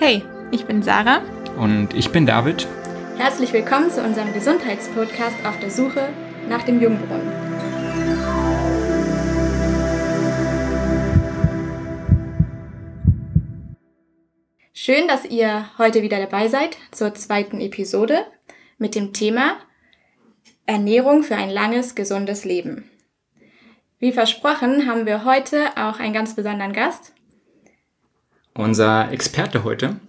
Hey, ich bin Sarah. Und ich bin David. Herzlich willkommen zu unserem Gesundheitspodcast auf der Suche nach dem Jungbrunnen. Schön, dass ihr heute wieder dabei seid zur zweiten Episode mit dem Thema Ernährung für ein langes, gesundes Leben. Wie versprochen haben wir heute auch einen ganz besonderen Gast. Unser Experte heute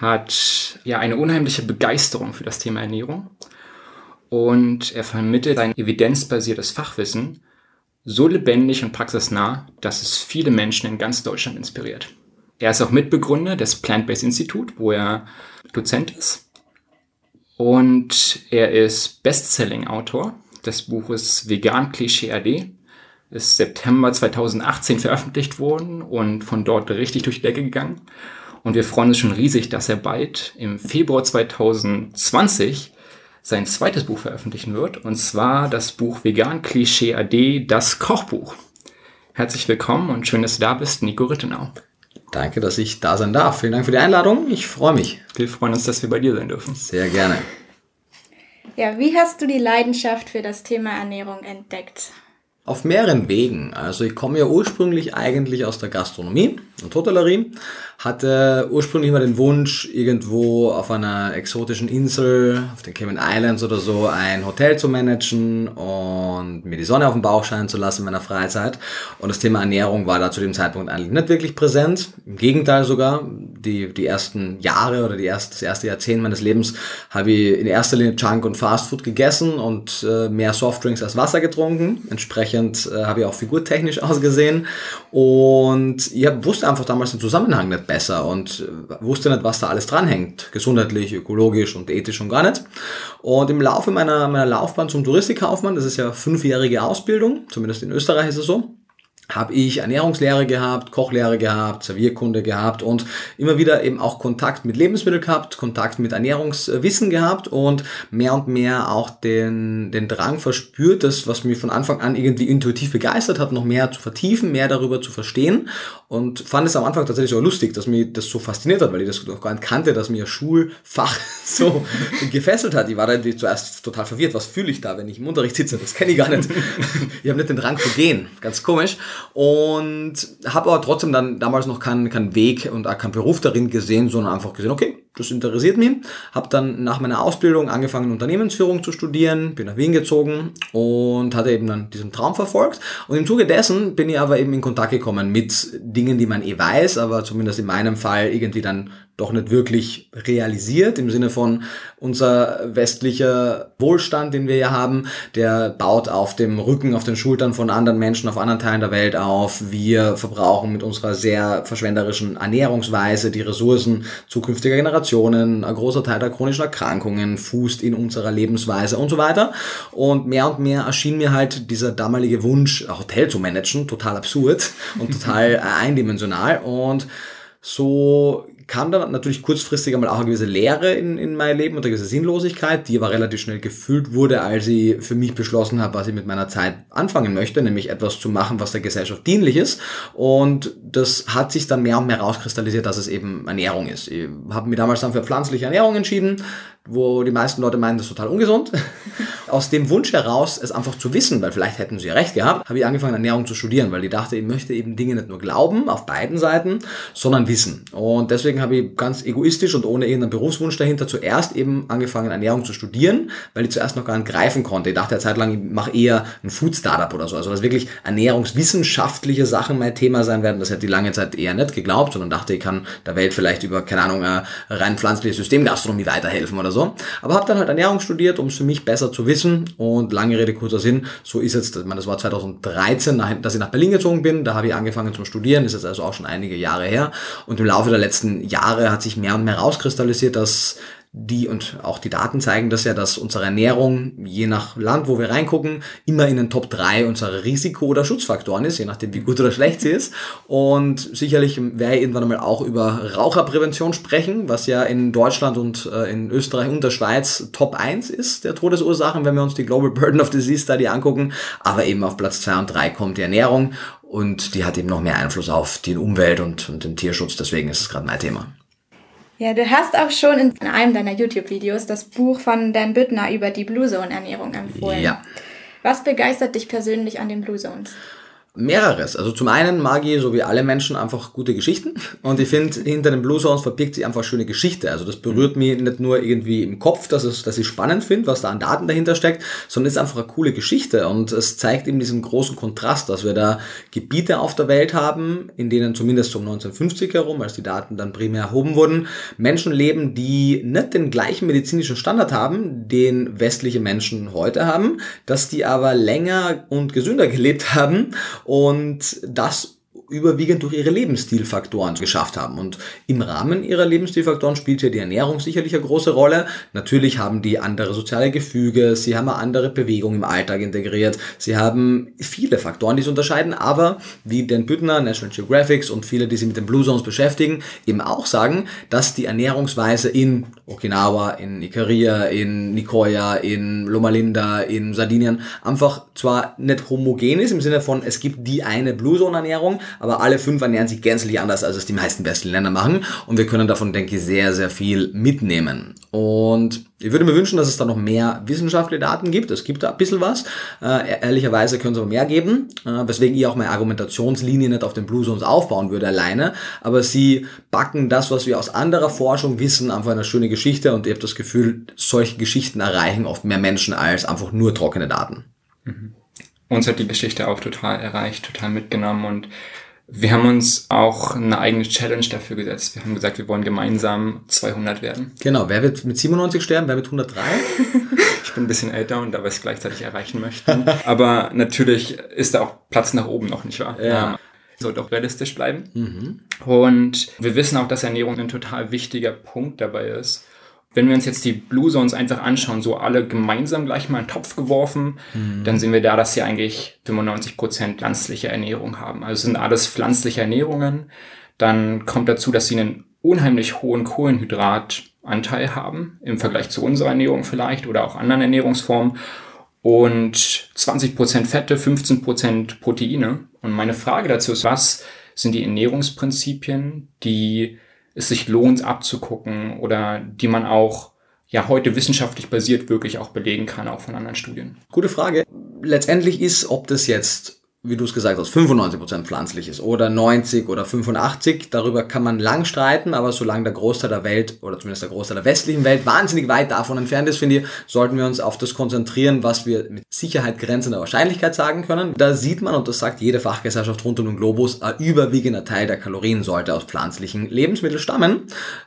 hat ja eine unheimliche Begeisterung für das Thema Ernährung und er vermittelt sein evidenzbasiertes Fachwissen so lebendig und praxisnah, dass es viele Menschen in ganz Deutschland inspiriert. Er ist auch Mitbegründer des Plant-Based Institute, wo er Dozent ist. Und er ist Bestselling-Autor des Buches Vegan Klischee AD, ist September 2018 veröffentlicht worden und von dort richtig durch die Decke gegangen. Und wir freuen uns schon riesig, dass er bald im Februar 2020 sein zweites Buch veröffentlichen wird. Und zwar das Buch Vegan Klischee AD, das Kochbuch. Herzlich willkommen und schön, dass du da bist, Nico Rittenau. Danke, dass ich da sein darf. Vielen Dank für die Einladung. Ich freue mich. Wir freuen uns, dass wir bei dir sein dürfen. Sehr gerne. Ja, wie hast du die Leidenschaft für das Thema Ernährung entdeckt? Auf mehreren Wegen. Also ich komme ja ursprünglich eigentlich aus der Gastronomie und Hotellerie, hatte ursprünglich mal den Wunsch, irgendwo auf einer exotischen Insel, auf den Cayman Islands oder so, ein Hotel zu managen und mir die Sonne auf den Bauch scheinen zu lassen in meiner Freizeit. Und das Thema Ernährung war da zu dem Zeitpunkt eigentlich nicht wirklich präsent. Im Gegenteil sogar, die, die ersten Jahre oder die erst, das erste Jahrzehnt meines Lebens habe ich in erster Linie Junk und Fastfood gegessen und äh, mehr Softdrinks als Wasser getrunken. Entsprechend äh, habe ich auch figurtechnisch ausgesehen und ich wusste einfach damals den Zusammenhang nicht besser und äh, wusste nicht, was da alles dranhängt. Gesundheitlich, ökologisch und ethisch und gar nicht. Und im Laufe meiner, meiner Laufbahn zum Touristikkaufmann, das ist ja fünfjährige Ausbildung, zumindest in Österreich ist es so, habe ich Ernährungslehre gehabt, Kochlehre gehabt, Servierkunde gehabt und immer wieder eben auch Kontakt mit Lebensmitteln gehabt, Kontakt mit Ernährungswissen gehabt und mehr und mehr auch den, den Drang verspürt, das, was mich von Anfang an irgendwie intuitiv begeistert hat, noch mehr zu vertiefen, mehr darüber zu verstehen und fand es am Anfang tatsächlich so lustig, dass mich das so fasziniert hat, weil ich das noch gar nicht kannte, dass mir Schulfach so gefesselt hat. Ich war da zuerst total verwirrt, was fühle ich da, wenn ich im Unterricht sitze, das kenne ich gar nicht. ich habe nicht den Drang zu gehen, ganz komisch und habe aber trotzdem dann damals noch keinen, keinen Weg und auch keinen Beruf darin gesehen, sondern einfach gesehen, okay, das interessiert mich. Habe dann nach meiner Ausbildung angefangen, Unternehmensführung zu studieren, bin nach Wien gezogen und hatte eben dann diesen Traum verfolgt. Und im Zuge dessen bin ich aber eben in Kontakt gekommen mit Dingen, die man eh weiß, aber zumindest in meinem Fall irgendwie dann doch nicht wirklich realisiert im Sinne von unser westlicher Wohlstand, den wir ja haben, der baut auf dem Rücken, auf den Schultern von anderen Menschen auf anderen Teilen der Welt auf. Wir verbrauchen mit unserer sehr verschwenderischen Ernährungsweise die Ressourcen zukünftiger Generationen. Ein großer Teil der chronischen Erkrankungen fußt in unserer Lebensweise und so weiter. Und mehr und mehr erschien mir halt dieser damalige Wunsch, ein Hotel zu managen, total absurd und total eindimensional. Und so kam dann natürlich kurzfristig einmal auch eine gewisse Leere in, in mein Leben und eine gewisse Sinnlosigkeit, die aber relativ schnell gefüllt wurde, als ich für mich beschlossen habe, was ich mit meiner Zeit anfangen möchte, nämlich etwas zu machen, was der Gesellschaft dienlich ist. Und das hat sich dann mehr und mehr rauskristallisiert, dass es eben Ernährung ist. Ich habe mich damals dann für pflanzliche Ernährung entschieden, wo die meisten Leute meinen, das ist total ungesund. Aus dem Wunsch heraus, es einfach zu wissen, weil vielleicht hätten sie ja recht gehabt, habe ich angefangen, Ernährung zu studieren, weil ich dachte, ich möchte eben Dinge nicht nur glauben, auf beiden Seiten, sondern wissen. Und deswegen habe ich ganz egoistisch und ohne irgendeinen Berufswunsch dahinter zuerst eben angefangen, Ernährung zu studieren, weil ich zuerst noch gar nicht greifen konnte. Ich dachte eine Zeit lang, ich mache eher ein Food-Startup oder so. Also, dass wirklich ernährungswissenschaftliche Sachen mein Thema sein werden, das hätte ich lange Zeit eher nicht geglaubt, sondern dachte, ich kann der Welt vielleicht über, keine Ahnung, rein pflanzliche Systemgastronomie weiterhelfen oder so. Aber habe dann halt Ernährung studiert, um es für mich besser zu wissen. Und lange Rede, kurzer Sinn, so ist jetzt, ich meine, das war 2013, dass ich nach Berlin gezogen bin. Da habe ich angefangen zum Studieren, ist jetzt also auch schon einige Jahre her. Und im Laufe der letzten Jahre hat sich mehr und mehr rauskristallisiert, dass die und auch die Daten zeigen das ja, dass unsere Ernährung je nach Land, wo wir reingucken, immer in den Top 3 unserer Risiko- oder Schutzfaktoren ist, je nachdem wie gut oder schlecht sie ist. Und sicherlich werde ich irgendwann einmal auch über Raucherprävention sprechen, was ja in Deutschland und äh, in Österreich und der Schweiz Top 1 ist der Todesursachen, wenn wir uns die Global Burden of Disease Study angucken. Aber eben auf Platz 2 und 3 kommt die Ernährung und die hat eben noch mehr Einfluss auf die Umwelt und, und den Tierschutz. Deswegen ist es gerade mein Thema. Ja, du hast auch schon in einem deiner YouTube-Videos das Buch von Dan Büttner über die Blue Zone Ernährung empfohlen. Ja. Was begeistert dich persönlich an den Blue Zones? Mehreres. Also zum einen mag ich, so wie alle Menschen, einfach gute Geschichten. Und ich finde, hinter den Blue Zones verbirgt sich einfach schöne Geschichte. Also das berührt mich nicht nur irgendwie im Kopf, dass, es, dass ich spannend finde, was da an Daten dahinter steckt, sondern es ist einfach eine coole Geschichte. Und es zeigt eben diesen großen Kontrast, dass wir da Gebiete auf der Welt haben, in denen zumindest um 1950 herum, als die Daten dann primär erhoben wurden, Menschen leben, die nicht den gleichen medizinischen Standard haben, den westliche Menschen heute haben, dass die aber länger und gesünder gelebt haben und das überwiegend durch ihre Lebensstilfaktoren geschafft haben. Und im Rahmen ihrer Lebensstilfaktoren spielt hier die Ernährung sicherlich eine große Rolle. Natürlich haben die andere soziale Gefüge, sie haben eine andere Bewegung im Alltag integriert, sie haben viele Faktoren, die sie unterscheiden, aber wie Dan Büttner, National Geographic und viele, die sich mit den Blue Zones beschäftigen, eben auch sagen, dass die Ernährungsweise in Okinawa, in Ikaria, in Nicoya, in Loma Linda, in Sardinien einfach zwar nicht homogen ist, im Sinne von, es gibt die eine Blue Zone Ernährung, aber alle fünf ernähren sich gänzlich anders, als es die meisten westlichen Länder machen. Und wir können davon, denke ich, sehr, sehr viel mitnehmen. Und ich würde mir wünschen, dass es da noch mehr wissenschaftliche Daten gibt. Es gibt da ein bisschen was. Äh, ehrlicherweise können es aber mehr geben, äh, weswegen ich auch meine Argumentationslinie nicht auf den Blue Zones aufbauen würde alleine. Aber sie backen das, was wir aus anderer Forschung wissen, einfach eine schöne Geschichte und ich habe das Gefühl, solche Geschichten erreichen oft mehr Menschen als einfach nur trockene Daten. Mhm. Uns hat die Geschichte auch total erreicht, total mitgenommen und wir haben uns auch eine eigene Challenge dafür gesetzt. Wir haben gesagt, wir wollen gemeinsam 200 werden. Genau, wer wird mit 97 sterben, wer mit 103? ich bin ein bisschen älter und da wir es gleichzeitig erreichen möchten. Aber natürlich ist da auch Platz nach oben noch, nicht wahr? Ja. Sollte auch realistisch bleiben. Mhm. Und wir wissen auch, dass Ernährung ein total wichtiger Punkt dabei ist. Wenn wir uns jetzt die Blue Zones einfach anschauen, so alle gemeinsam gleich mal in den Topf geworfen, mhm. dann sehen wir da, dass sie eigentlich 95 Prozent pflanzliche Ernährung haben. Also sind alles pflanzliche Ernährungen. Dann kommt dazu, dass sie einen unheimlich hohen Kohlenhydratanteil haben, im Vergleich zu unserer Ernährung vielleicht oder auch anderen Ernährungsformen. Und 20 Prozent Fette, 15 Prozent Proteine. Und meine Frage dazu ist, was sind die Ernährungsprinzipien, die es sich lohnt abzugucken oder die man auch ja heute wissenschaftlich basiert wirklich auch belegen kann, auch von anderen Studien? Gute Frage. Letztendlich ist, ob das jetzt wie du es gesagt hast, 95% pflanzlich ist oder 90 oder 85. Darüber kann man lang streiten, aber solange der Großteil der Welt oder zumindest der Großteil der westlichen Welt wahnsinnig weit davon entfernt ist, finde ich, sollten wir uns auf das konzentrieren, was wir mit Sicherheit grenzender Wahrscheinlichkeit sagen können. Da sieht man, und das sagt jede Fachgesellschaft rund um den Globus, ein überwiegender Teil der Kalorien sollte aus pflanzlichen Lebensmitteln stammen.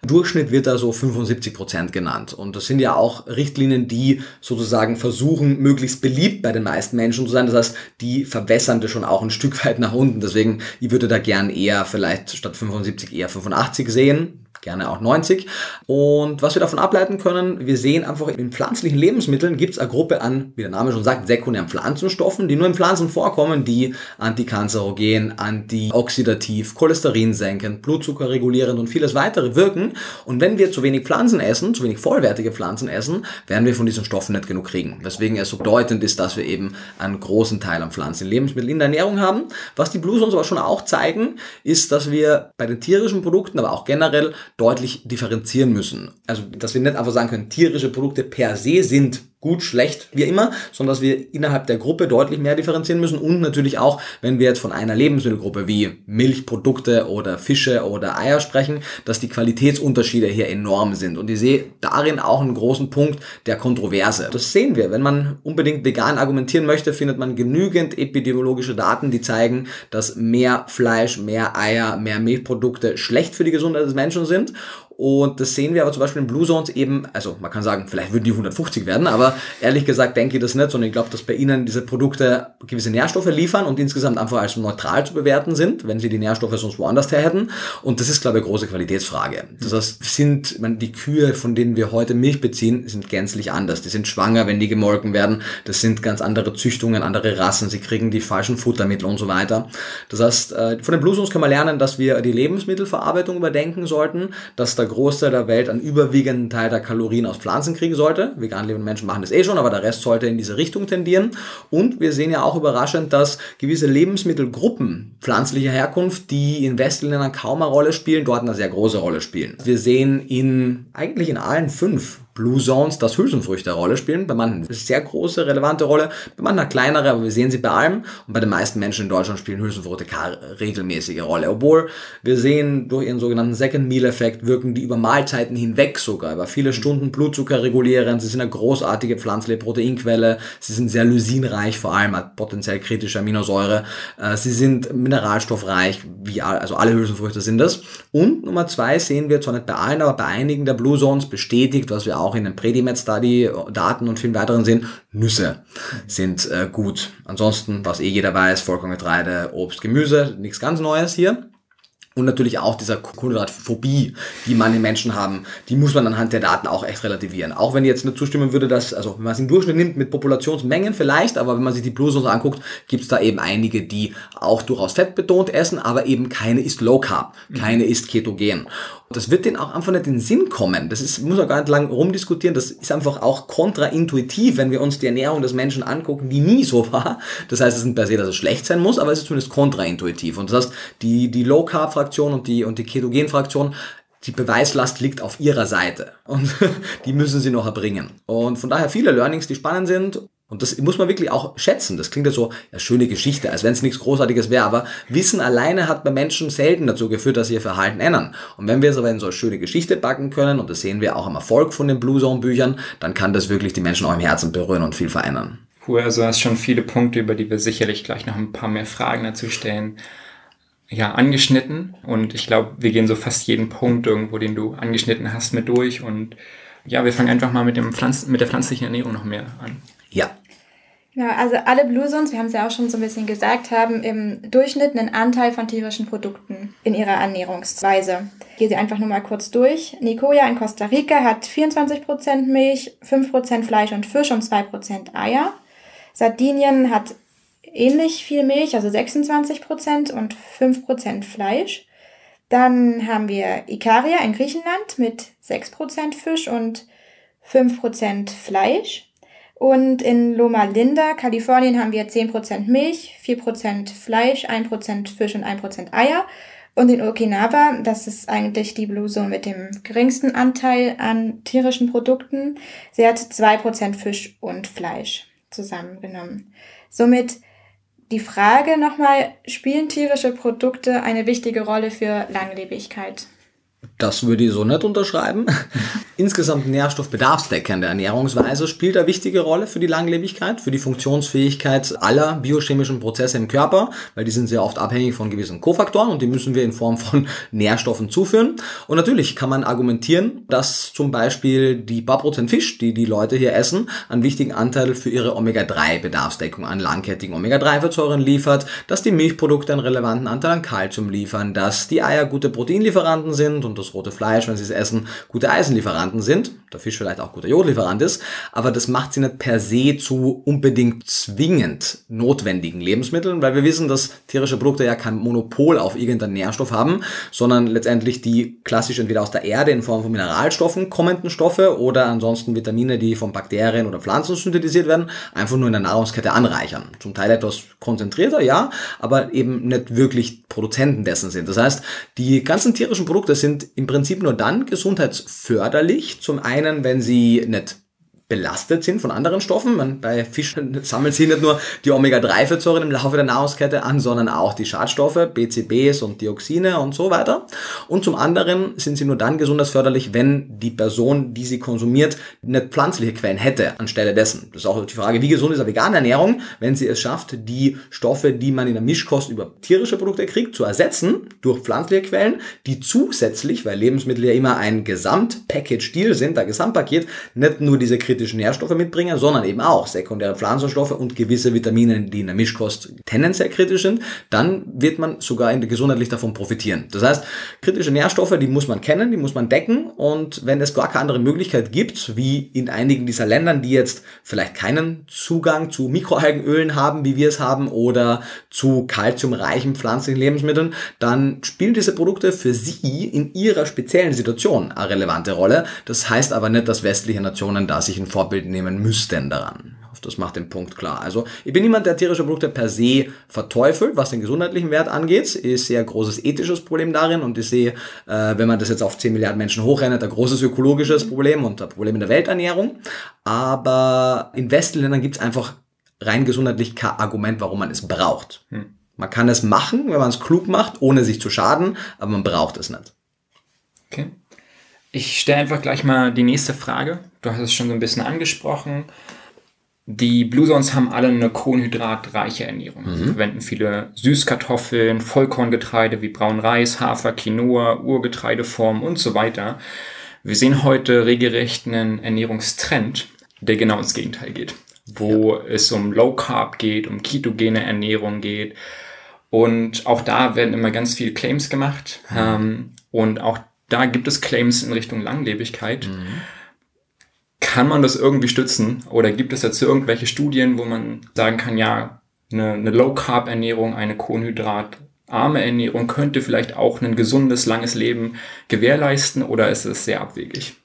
Durchschnitt wird da so 75% genannt. Und das sind ja auch Richtlinien, die sozusagen versuchen, möglichst beliebt bei den meisten Menschen zu sein. Das heißt, die verwässern schon auch ein Stück weit nach unten. Deswegen, ich würde da gern eher vielleicht statt 75 eher 85 sehen gerne auch 90. Und was wir davon ableiten können, wir sehen einfach in pflanzlichen Lebensmitteln gibt es eine Gruppe an, wie der Name schon sagt, sekundären Pflanzenstoffen, die nur in Pflanzen vorkommen, die antikanzerogen, antioxidativ, Cholesterin senken, Blutzucker regulierend und vieles weitere wirken. Und wenn wir zu wenig Pflanzen essen, zu wenig vollwertige Pflanzen essen, werden wir von diesen Stoffen nicht genug kriegen. Weswegen es so bedeutend ist, dass wir eben einen großen Teil an pflanzlichen Lebensmitteln in der Ernährung haben. Was die Blues uns aber schon auch zeigen, ist, dass wir bei den tierischen Produkten, aber auch generell deutlich differenzieren müssen. Also, dass wir nicht einfach sagen können, tierische Produkte per se sind gut, schlecht, wie immer, sondern dass wir innerhalb der Gruppe deutlich mehr differenzieren müssen und natürlich auch, wenn wir jetzt von einer Lebensmittelgruppe wie Milchprodukte oder Fische oder Eier sprechen, dass die Qualitätsunterschiede hier enorm sind. Und ich sehe darin auch einen großen Punkt der Kontroverse. Das sehen wir. Wenn man unbedingt vegan argumentieren möchte, findet man genügend epidemiologische Daten, die zeigen, dass mehr Fleisch, mehr Eier, mehr Milchprodukte schlecht für die Gesundheit des Menschen sind. Und das sehen wir aber zum Beispiel in Blue Zones eben, also man kann sagen, vielleicht würden die 150 werden, aber ehrlich gesagt denke ich das nicht, sondern ich glaube, dass bei ihnen diese Produkte gewisse Nährstoffe liefern und insgesamt einfach als neutral zu bewerten sind, wenn sie die Nährstoffe sonst woanders her hätten. Und das ist, glaube ich, eine große Qualitätsfrage. Das heißt, sind, meine, die Kühe, von denen wir heute Milch beziehen, sind gänzlich anders. Die sind schwanger, wenn die gemolken werden. Das sind ganz andere Züchtungen, andere Rassen. Sie kriegen die falschen Futtermittel und so weiter. Das heißt, äh, von den Blue Zones können wir lernen, dass wir die Lebensmittelverarbeitung überdenken sollten, dass da der Großteil der Welt einen überwiegenden Teil der Kalorien aus Pflanzen kriegen sollte. Vegan lebende Menschen machen das eh schon, aber der Rest sollte in diese Richtung tendieren. Und wir sehen ja auch überraschend, dass gewisse Lebensmittelgruppen pflanzlicher Herkunft, die in westlichen Ländern kaum eine Rolle spielen, dort eine sehr große Rolle spielen. Wir sehen in eigentlich in allen fünf Blue Zones, dass Hülsenfrüchte eine Rolle spielen. Bei manchen eine sehr große, relevante Rolle, bei manchen eine kleinere, aber wir sehen sie bei allem. Und bei den meisten Menschen in Deutschland spielen Hülsenfrüchte keine regelmäßige Rolle. Obwohl wir sehen, durch ihren sogenannten Second Meal Effekt wirken die über Mahlzeiten hinweg sogar, über viele Stunden Blutzucker regulieren. Sie sind eine großartige pflanzliche Proteinquelle. Sie sind sehr lysinreich, vor allem potenziell kritische Aminosäure. Äh, sie sind mineralstoffreich, wie also alle Hülsenfrüchte sind das. Und Nummer zwei sehen wir zwar nicht bei allen, aber bei einigen der Blue Zones bestätigt, was wir auch auch in den Predimed Study Daten und vielen weiteren sehen, Nüsse sind äh, gut. Ansonsten, was eh jeder weiß, Vollkorngetreide, Obst, Gemüse, nichts ganz Neues hier. Und natürlich auch dieser Kohlenhydratphobie, die manche Menschen haben, die muss man anhand der Daten auch echt relativieren. Auch wenn ich jetzt nicht zustimmen würde, dass, also wenn man es im Durchschnitt nimmt mit Populationsmengen vielleicht, aber wenn man sich die Blues so anguckt, gibt es da eben einige, die auch durchaus fettbetont essen, aber eben keine ist Low Carb, keine ist ketogen. Das wird denen auch einfach nicht in den Sinn kommen. Das ist, muss man gar nicht lang rumdiskutieren. Das ist einfach auch kontraintuitiv, wenn wir uns die Ernährung des Menschen angucken, die nie so war. Das heißt, es ist nicht per se, dass es schlecht sein muss, aber es ist zumindest kontraintuitiv. Und das heißt, die, die Low Carb Fraktion und die, und die Ketogen Fraktion, die Beweislast liegt auf ihrer Seite und die müssen sie noch erbringen. Und von daher viele Learnings, die spannend sind und das muss man wirklich auch schätzen. Das klingt ja so, ja, schöne Geschichte, als wenn es nichts Großartiges wäre. Aber Wissen alleine hat bei Menschen selten dazu geführt, dass sie ihr Verhalten ändern. Und wenn wir es aber in so eine schöne Geschichte backen können, und das sehen wir auch am Erfolg von den Blue Zone Büchern, dann kann das wirklich die Menschen auch im Herzen berühren und viel verändern. Cool, also hast schon viele Punkte, über die wir sicherlich gleich noch ein paar mehr Fragen dazu stellen, ja, angeschnitten. Und ich glaube, wir gehen so fast jeden Punkt irgendwo, den du angeschnitten hast, mit durch. Und ja, wir fangen einfach mal mit, dem Pflanzen, mit der pflanzlichen Ernährung noch mehr an. Ja. Ja, also alle Blue Zones, wir haben es ja auch schon so ein bisschen gesagt, haben im Durchschnitt einen Anteil von tierischen Produkten in ihrer Ernährungsweise. Ich gehe sie einfach nur mal kurz durch. Nicoya in Costa Rica hat 24% Milch, 5% Fleisch und Fisch und 2% Eier. Sardinien hat ähnlich viel Milch, also 26% und 5% Fleisch. Dann haben wir Ikaria in Griechenland mit 6% Fisch und 5% Fleisch. Und in Loma Linda, Kalifornien, haben wir 10% Milch, 4% Fleisch, 1% Fisch und 1% Eier. Und in Okinawa, das ist eigentlich die Blue Zone mit dem geringsten Anteil an tierischen Produkten, sie hat 2% Fisch und Fleisch zusammengenommen. Somit die Frage nochmal, spielen tierische Produkte eine wichtige Rolle für Langlebigkeit? Das würde ich so nicht unterschreiben. Insgesamt nährstoffbedarfsdeckende Ernährungsweise spielt eine wichtige Rolle für die Langlebigkeit, für die Funktionsfähigkeit aller biochemischen Prozesse im Körper, weil die sind sehr oft abhängig von gewissen Kofaktoren und die müssen wir in Form von Nährstoffen zuführen. Und natürlich kann man argumentieren, dass zum Beispiel die Barprozent Fisch, die die Leute hier essen, einen wichtigen Anteil für ihre Omega-3-Bedarfsdeckung an langkettigen Omega-3-Fettsäuren liefert, dass die Milchprodukte einen relevanten Anteil an Kalzium liefern, dass die Eier gute Proteinlieferanten sind und das rote Fleisch, wenn sie es essen, gute Eisenlieferanten sind. Der Fisch vielleicht auch guter Jodlieferant ist. Aber das macht sie nicht per se zu unbedingt zwingend notwendigen Lebensmitteln, weil wir wissen, dass tierische Produkte ja kein Monopol auf irgendeinen Nährstoff haben, sondern letztendlich die klassisch entweder aus der Erde in Form von Mineralstoffen kommenden Stoffe oder ansonsten Vitamine, die von Bakterien oder Pflanzen synthetisiert werden, einfach nur in der Nahrungskette anreichern. Zum Teil etwas konzentrierter, ja, aber eben nicht wirklich Produzenten dessen sind. Das heißt, die ganzen tierischen Produkte sind im Prinzip nur dann gesundheitsförderlich. Zum einen, wenn sie nicht belastet sind von anderen Stoffen. Man, bei Fischen sammelt sie nicht nur die Omega-3-Fettsäuren im Laufe der Nahrungskette an, sondern auch die Schadstoffe, BCBs und Dioxine und so weiter. Und zum anderen sind sie nur dann gesundheitsförderlich, wenn die Person, die sie konsumiert, nicht pflanzliche Quellen hätte anstelle dessen. Das ist auch die Frage, wie gesund ist eine vegane Ernährung, wenn sie es schafft, die Stoffe, die man in der Mischkost über tierische Produkte kriegt, zu ersetzen durch pflanzliche Quellen, die zusätzlich, weil Lebensmittel ja immer ein Gesamtpackage-Deal sind, ein Gesamtpaket, nicht nur diese Kriterien kritische Nährstoffe mitbringen, sondern eben auch sekundäre Pflanzenstoffe und gewisse Vitamine, die in der Mischkost tendenziell kritisch sind, dann wird man sogar in gesundheitlich davon profitieren. Das heißt, kritische Nährstoffe, die muss man kennen, die muss man decken und wenn es gar keine andere Möglichkeit gibt, wie in einigen dieser Ländern, die jetzt vielleicht keinen Zugang zu Mikroalgenölen haben, wie wir es haben, oder zu kalziumreichen pflanzlichen Lebensmitteln, dann spielen diese Produkte für sie in ihrer speziellen Situation eine relevante Rolle. Das heißt aber nicht, dass westliche Nationen da sich ein Vorbild nehmen müssten daran. Das macht den Punkt klar. Also ich bin niemand, der tierische Produkte per se verteufelt, was den gesundheitlichen Wert angeht. Ich sehe ein großes ethisches Problem darin und ich sehe, äh, wenn man das jetzt auf 10 Milliarden Menschen hochrennt, ein großes ökologisches Problem und ein Problem in der Welternährung. Aber in westlichen Ländern gibt es einfach rein gesundheitlich kein Argument, warum man es braucht. Hm. Man kann es machen, wenn man es klug macht, ohne sich zu schaden, aber man braucht es nicht. Okay. Ich stelle einfach gleich mal die nächste Frage. Du hast es schon so ein bisschen angesprochen. Die Blue Zones haben alle eine kohlenhydratreiche Ernährung. Mhm. Sie verwenden viele Süßkartoffeln, Vollkorngetreide wie braun Reis, Hafer, Quinoa, Urgetreideformen und so weiter. Wir sehen heute regelrecht einen Ernährungstrend, der genau ins Gegenteil geht wo ja. es um Low Carb geht, um ketogene Ernährung geht. Und auch da werden immer ganz viele Claims gemacht. Mhm. Ähm, und auch da gibt es Claims in Richtung Langlebigkeit. Mhm. Kann man das irgendwie stützen? Oder gibt es dazu irgendwelche Studien, wo man sagen kann, ja, eine, eine Low-Carb-Ernährung, eine Kohlenhydratarme Ernährung könnte vielleicht auch ein gesundes, langes Leben gewährleisten oder ist es sehr abwegig?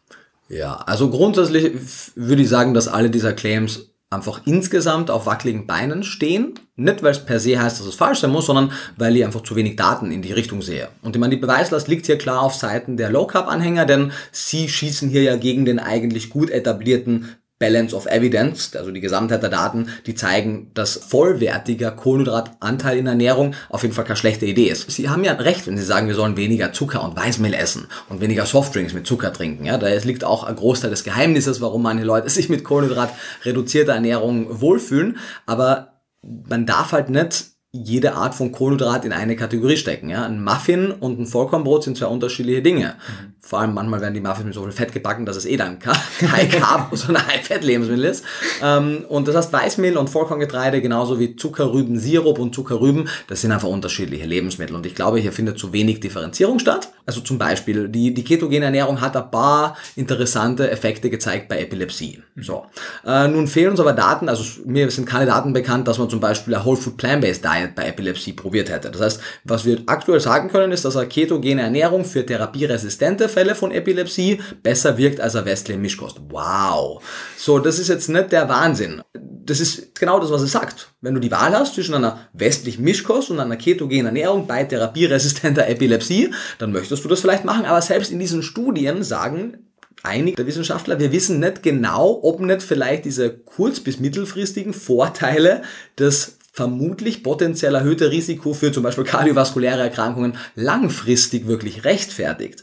Ja, also grundsätzlich würde ich sagen, dass alle dieser Claims einfach insgesamt auf wackeligen Beinen stehen. Nicht, weil es per se heißt, dass es falsch sein muss, sondern weil ich einfach zu wenig Daten in die Richtung sehe. Und ich meine, die Beweislast liegt hier klar auf Seiten der Low-Carb-Anhänger, denn sie schießen hier ja gegen den eigentlich gut etablierten Balance of Evidence, also die Gesamtheit der Daten, die zeigen, dass vollwertiger Kohlenhydratanteil in Ernährung auf jeden Fall keine schlechte Idee ist. Sie haben ja recht, wenn Sie sagen, wir sollen weniger Zucker und Weißmehl essen und weniger Softdrinks mit Zucker trinken. Ja, da liegt auch ein Großteil des Geheimnisses, warum manche Leute sich mit Kohlenhydrat reduzierter Ernährung wohlfühlen. Aber man darf halt nicht jede Art von Kohlenhydrat in eine Kategorie stecken. Ja? Ein Muffin und ein Vollkornbrot sind zwei unterschiedliche Dinge. Mhm. Vor allem manchmal werden die Muffins mit so viel Fett gebacken, dass es eh dann kein High Carb, sondern High Fett Lebensmittel ist. Ähm, und das heißt Weißmehl und Vollkorngetreide genauso wie Zuckerrüben, Sirup und Zuckerrüben, das sind einfach unterschiedliche Lebensmittel. Und ich glaube, hier findet zu wenig Differenzierung statt. Also zum Beispiel, die, die ketogene Ernährung hat ein paar interessante Effekte gezeigt bei Epilepsie. Mhm. So. Äh, nun fehlen uns aber Daten, also mir sind keine Daten bekannt, dass man zum Beispiel ein Whole Food Plant-Based Diet bei Epilepsie probiert hätte. Das heißt, was wir aktuell sagen können, ist, dass eine ketogene Ernährung für therapieresistente Fälle von Epilepsie besser wirkt als eine westliche Mischkost. Wow. So, das ist jetzt nicht der Wahnsinn. Das ist genau das, was es sagt. Wenn du die Wahl hast zwischen einer westlichen Mischkost und einer ketogenen Ernährung bei therapieresistenter Epilepsie, dann möchtest du das vielleicht machen. Aber selbst in diesen Studien sagen einige der Wissenschaftler, wir wissen nicht genau, ob nicht vielleicht diese kurz- bis mittelfristigen Vorteile des vermutlich potenziell erhöhte Risiko für zum Beispiel kardiovaskuläre Erkrankungen langfristig wirklich rechtfertigt.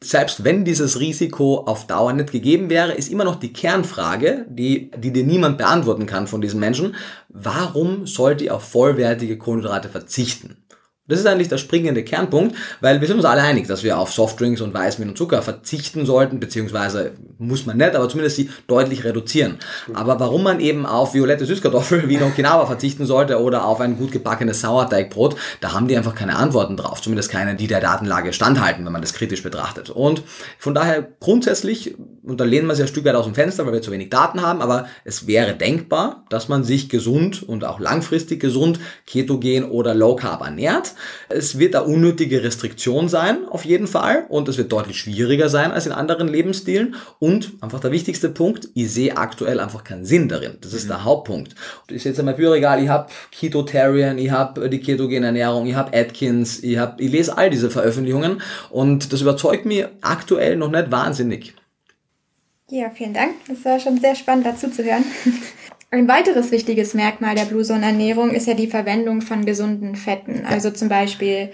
Selbst wenn dieses Risiko auf Dauer nicht gegeben wäre, ist immer noch die Kernfrage, die, die dir niemand beantworten kann von diesen Menschen, warum sollte ich auf vollwertige Kohlenhydrate verzichten? Das ist eigentlich der springende Kernpunkt, weil wir sind uns alle einig, dass wir auf Softdrinks und Weißmehl und Zucker verzichten sollten, beziehungsweise muss man nicht, aber zumindest sie deutlich reduzieren. Aber warum man eben auf violette Süßkartoffel wie in Okinawa verzichten sollte oder auf ein gut gebackenes Sauerteigbrot, da haben die einfach keine Antworten drauf. Zumindest keine, die der Datenlage standhalten, wenn man das kritisch betrachtet. Und von daher grundsätzlich, und da lehnen wir sich ein Stück weit aus dem Fenster, weil wir zu wenig Daten haben, aber es wäre denkbar, dass man sich gesund und auch langfristig gesund, ketogen oder low carb ernährt es wird eine unnötige Restriktion sein, auf jeden Fall. Und es wird deutlich schwieriger sein als in anderen Lebensstilen. Und einfach der wichtigste Punkt, ich sehe aktuell einfach keinen Sinn darin. Das ist mhm. der Hauptpunkt. Ich setze mein Büroregal, ich habe Ketotarian, ich habe die ketogene Ernährung, ich habe Atkins, ich, hab, ich lese all diese Veröffentlichungen und das überzeugt mir aktuell noch nicht wahnsinnig. Ja, vielen Dank. Das war schon sehr spannend dazu zu hören. Ein weiteres wichtiges Merkmal der Blue Zone Ernährung ist ja die Verwendung von gesunden Fetten. Also zum Beispiel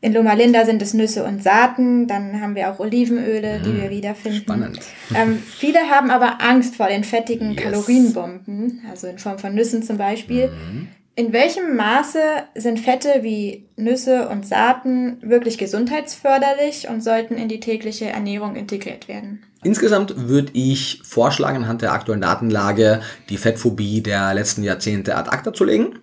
in Loma Linda sind es Nüsse und Saaten, dann haben wir auch Olivenöle, die wir wiederfinden. Spannend. Ähm, viele haben aber Angst vor den fettigen yes. Kalorienbomben, also in Form von Nüssen zum Beispiel. Mhm. In welchem Maße sind Fette wie Nüsse und Saaten wirklich gesundheitsförderlich und sollten in die tägliche Ernährung integriert werden? Insgesamt würde ich vorschlagen, anhand der aktuellen Datenlage die Fettphobie der letzten Jahrzehnte ad acta zu legen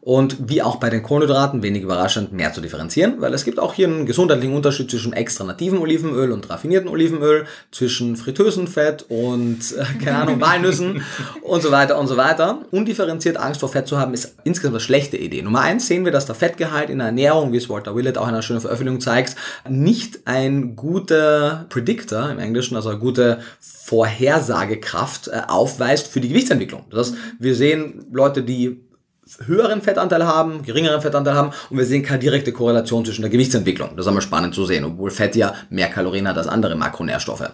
und wie auch bei den Kohlenhydraten, wenig überraschend, mehr zu differenzieren, weil es gibt auch hier einen gesundheitlichen Unterschied zwischen extra nativen Olivenöl und raffinierten Olivenöl, zwischen Fritteusenfett und, äh, keine Ahnung, Walnüssen und so weiter und so weiter. Undifferenziert Angst vor Fett zu haben, ist insgesamt eine schlechte Idee. Nummer eins sehen wir, dass der Fettgehalt in der Ernährung, wie es Walter Willett auch in einer schönen Veröffentlichung zeigt, nicht ein guter Predictor im Englischen, also eine gute Vorhersagekraft äh, aufweist für die Gewichtsentwicklung. Das heißt, wir sehen Leute, die höheren Fettanteil haben, geringeren Fettanteil haben und wir sehen keine direkte Korrelation zwischen der Gewichtsentwicklung. Das ist einmal spannend zu sehen, obwohl Fett ja mehr Kalorien hat als andere Makronährstoffe.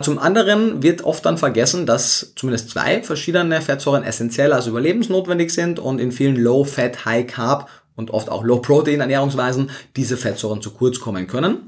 Zum anderen wird oft dann vergessen, dass zumindest zwei verschiedene Fettsäuren essentiell als überlebensnotwendig sind und in vielen Low-Fat, High-Carb und oft auch Low-Protein-Ernährungsweisen diese Fettsäuren zu kurz kommen können.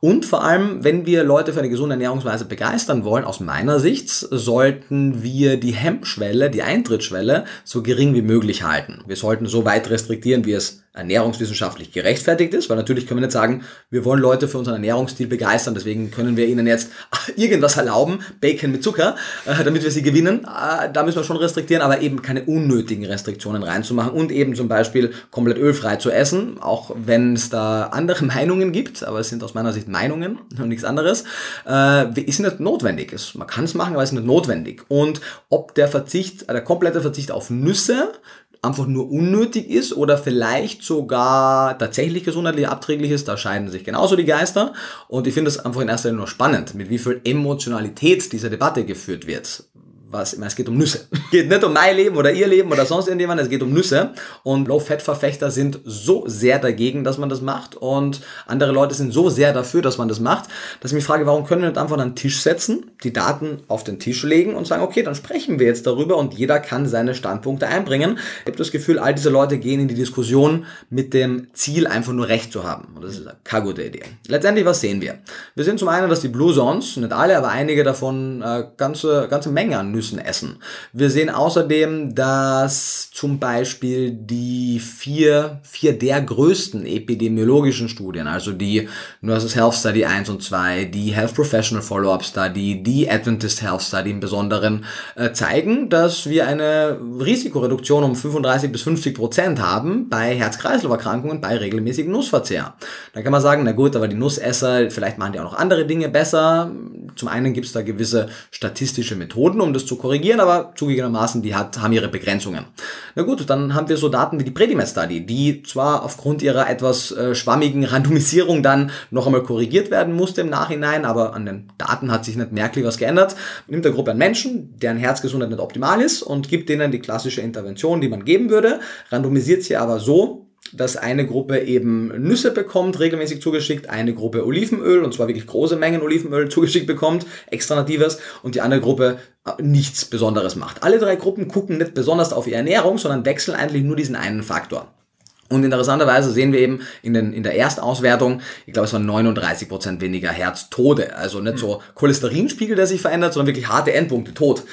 Und vor allem, wenn wir Leute für eine gesunde Ernährungsweise begeistern wollen, aus meiner Sicht, sollten wir die Hemmschwelle, die Eintrittsschwelle so gering wie möglich halten. Wir sollten so weit restriktieren, wie es ernährungswissenschaftlich gerechtfertigt ist, weil natürlich können wir nicht sagen, wir wollen Leute für unseren Ernährungsstil begeistern, deswegen können wir ihnen jetzt irgendwas erlauben, Bacon mit Zucker, äh, damit wir sie gewinnen. Äh, da müssen wir schon restriktieren, aber eben keine unnötigen Restriktionen reinzumachen und eben zum Beispiel komplett ölfrei zu essen, auch wenn es da andere Meinungen gibt, aber es sind aus meiner Sicht Meinungen und nichts anderes, äh, ist nicht notwendig. Man kann es machen, aber es ist nicht notwendig. Und ob der Verzicht, der komplette Verzicht auf Nüsse einfach nur unnötig ist oder vielleicht sogar tatsächlich gesundheitlich abträglich ist, da scheiden sich genauso die Geister. Und ich finde es einfach in erster Linie nur spannend, mit wie viel Emotionalität diese Debatte geführt wird was, ich meine, es geht um Nüsse. Geht nicht um mein Leben oder ihr Leben oder sonst irgendjemand, es geht um Nüsse. Und Low-Fat-Verfechter sind so sehr dagegen, dass man das macht. Und andere Leute sind so sehr dafür, dass man das macht, dass ich mich frage, warum können wir nicht einfach an den Tisch setzen, die Daten auf den Tisch legen und sagen, okay, dann sprechen wir jetzt darüber und jeder kann seine Standpunkte einbringen. Ich habe das Gefühl, all diese Leute gehen in die Diskussion mit dem Ziel, einfach nur Recht zu haben. Und das ist keine gute Idee. Letztendlich, was sehen wir? Wir sehen zum einen, dass die Blue Zones, nicht alle, aber einige davon, äh, ganze, ganze Menge an Nüssen essen. Wir sehen außerdem, dass zum Beispiel die vier, vier der größten epidemiologischen Studien, also die Nurses Health Study 1 und 2, die Health Professional Follow-up Study, die Adventist Health Study im Besonderen, äh, zeigen, dass wir eine Risikoreduktion um 35 bis 50 Prozent haben bei Herz-Kreislauf-Erkrankungen bei regelmäßigem Nussverzehr. Da kann man sagen, na gut, aber die Nussesser, vielleicht machen die auch noch andere Dinge besser. Zum einen gibt es da gewisse statistische Methoden, um das zu korrigieren, aber zugegebenermaßen, die hat, haben ihre Begrenzungen. Na gut, dann haben wir so Daten wie die Predimed Study, die zwar aufgrund ihrer etwas äh, schwammigen Randomisierung dann noch einmal korrigiert werden musste im Nachhinein, aber an den Daten hat sich nicht merklich was geändert. Nimmt der Gruppe einen Menschen, deren Herzgesundheit nicht optimal ist und gibt denen die klassische Intervention, die man geben würde, randomisiert sie aber so, dass eine Gruppe eben Nüsse bekommt, regelmäßig zugeschickt, eine Gruppe Olivenöl, und zwar wirklich große Mengen Olivenöl zugeschickt bekommt, extra natives, und die andere Gruppe nichts Besonderes macht. Alle drei Gruppen gucken nicht besonders auf ihre Ernährung, sondern wechseln eigentlich nur diesen einen Faktor. Und interessanterweise sehen wir eben in, den, in der Erstauswertung, ich glaube, es waren 39 Prozent weniger Herztode. Also nicht so Cholesterinspiegel, der sich verändert, sondern wirklich harte Endpunkte, tot.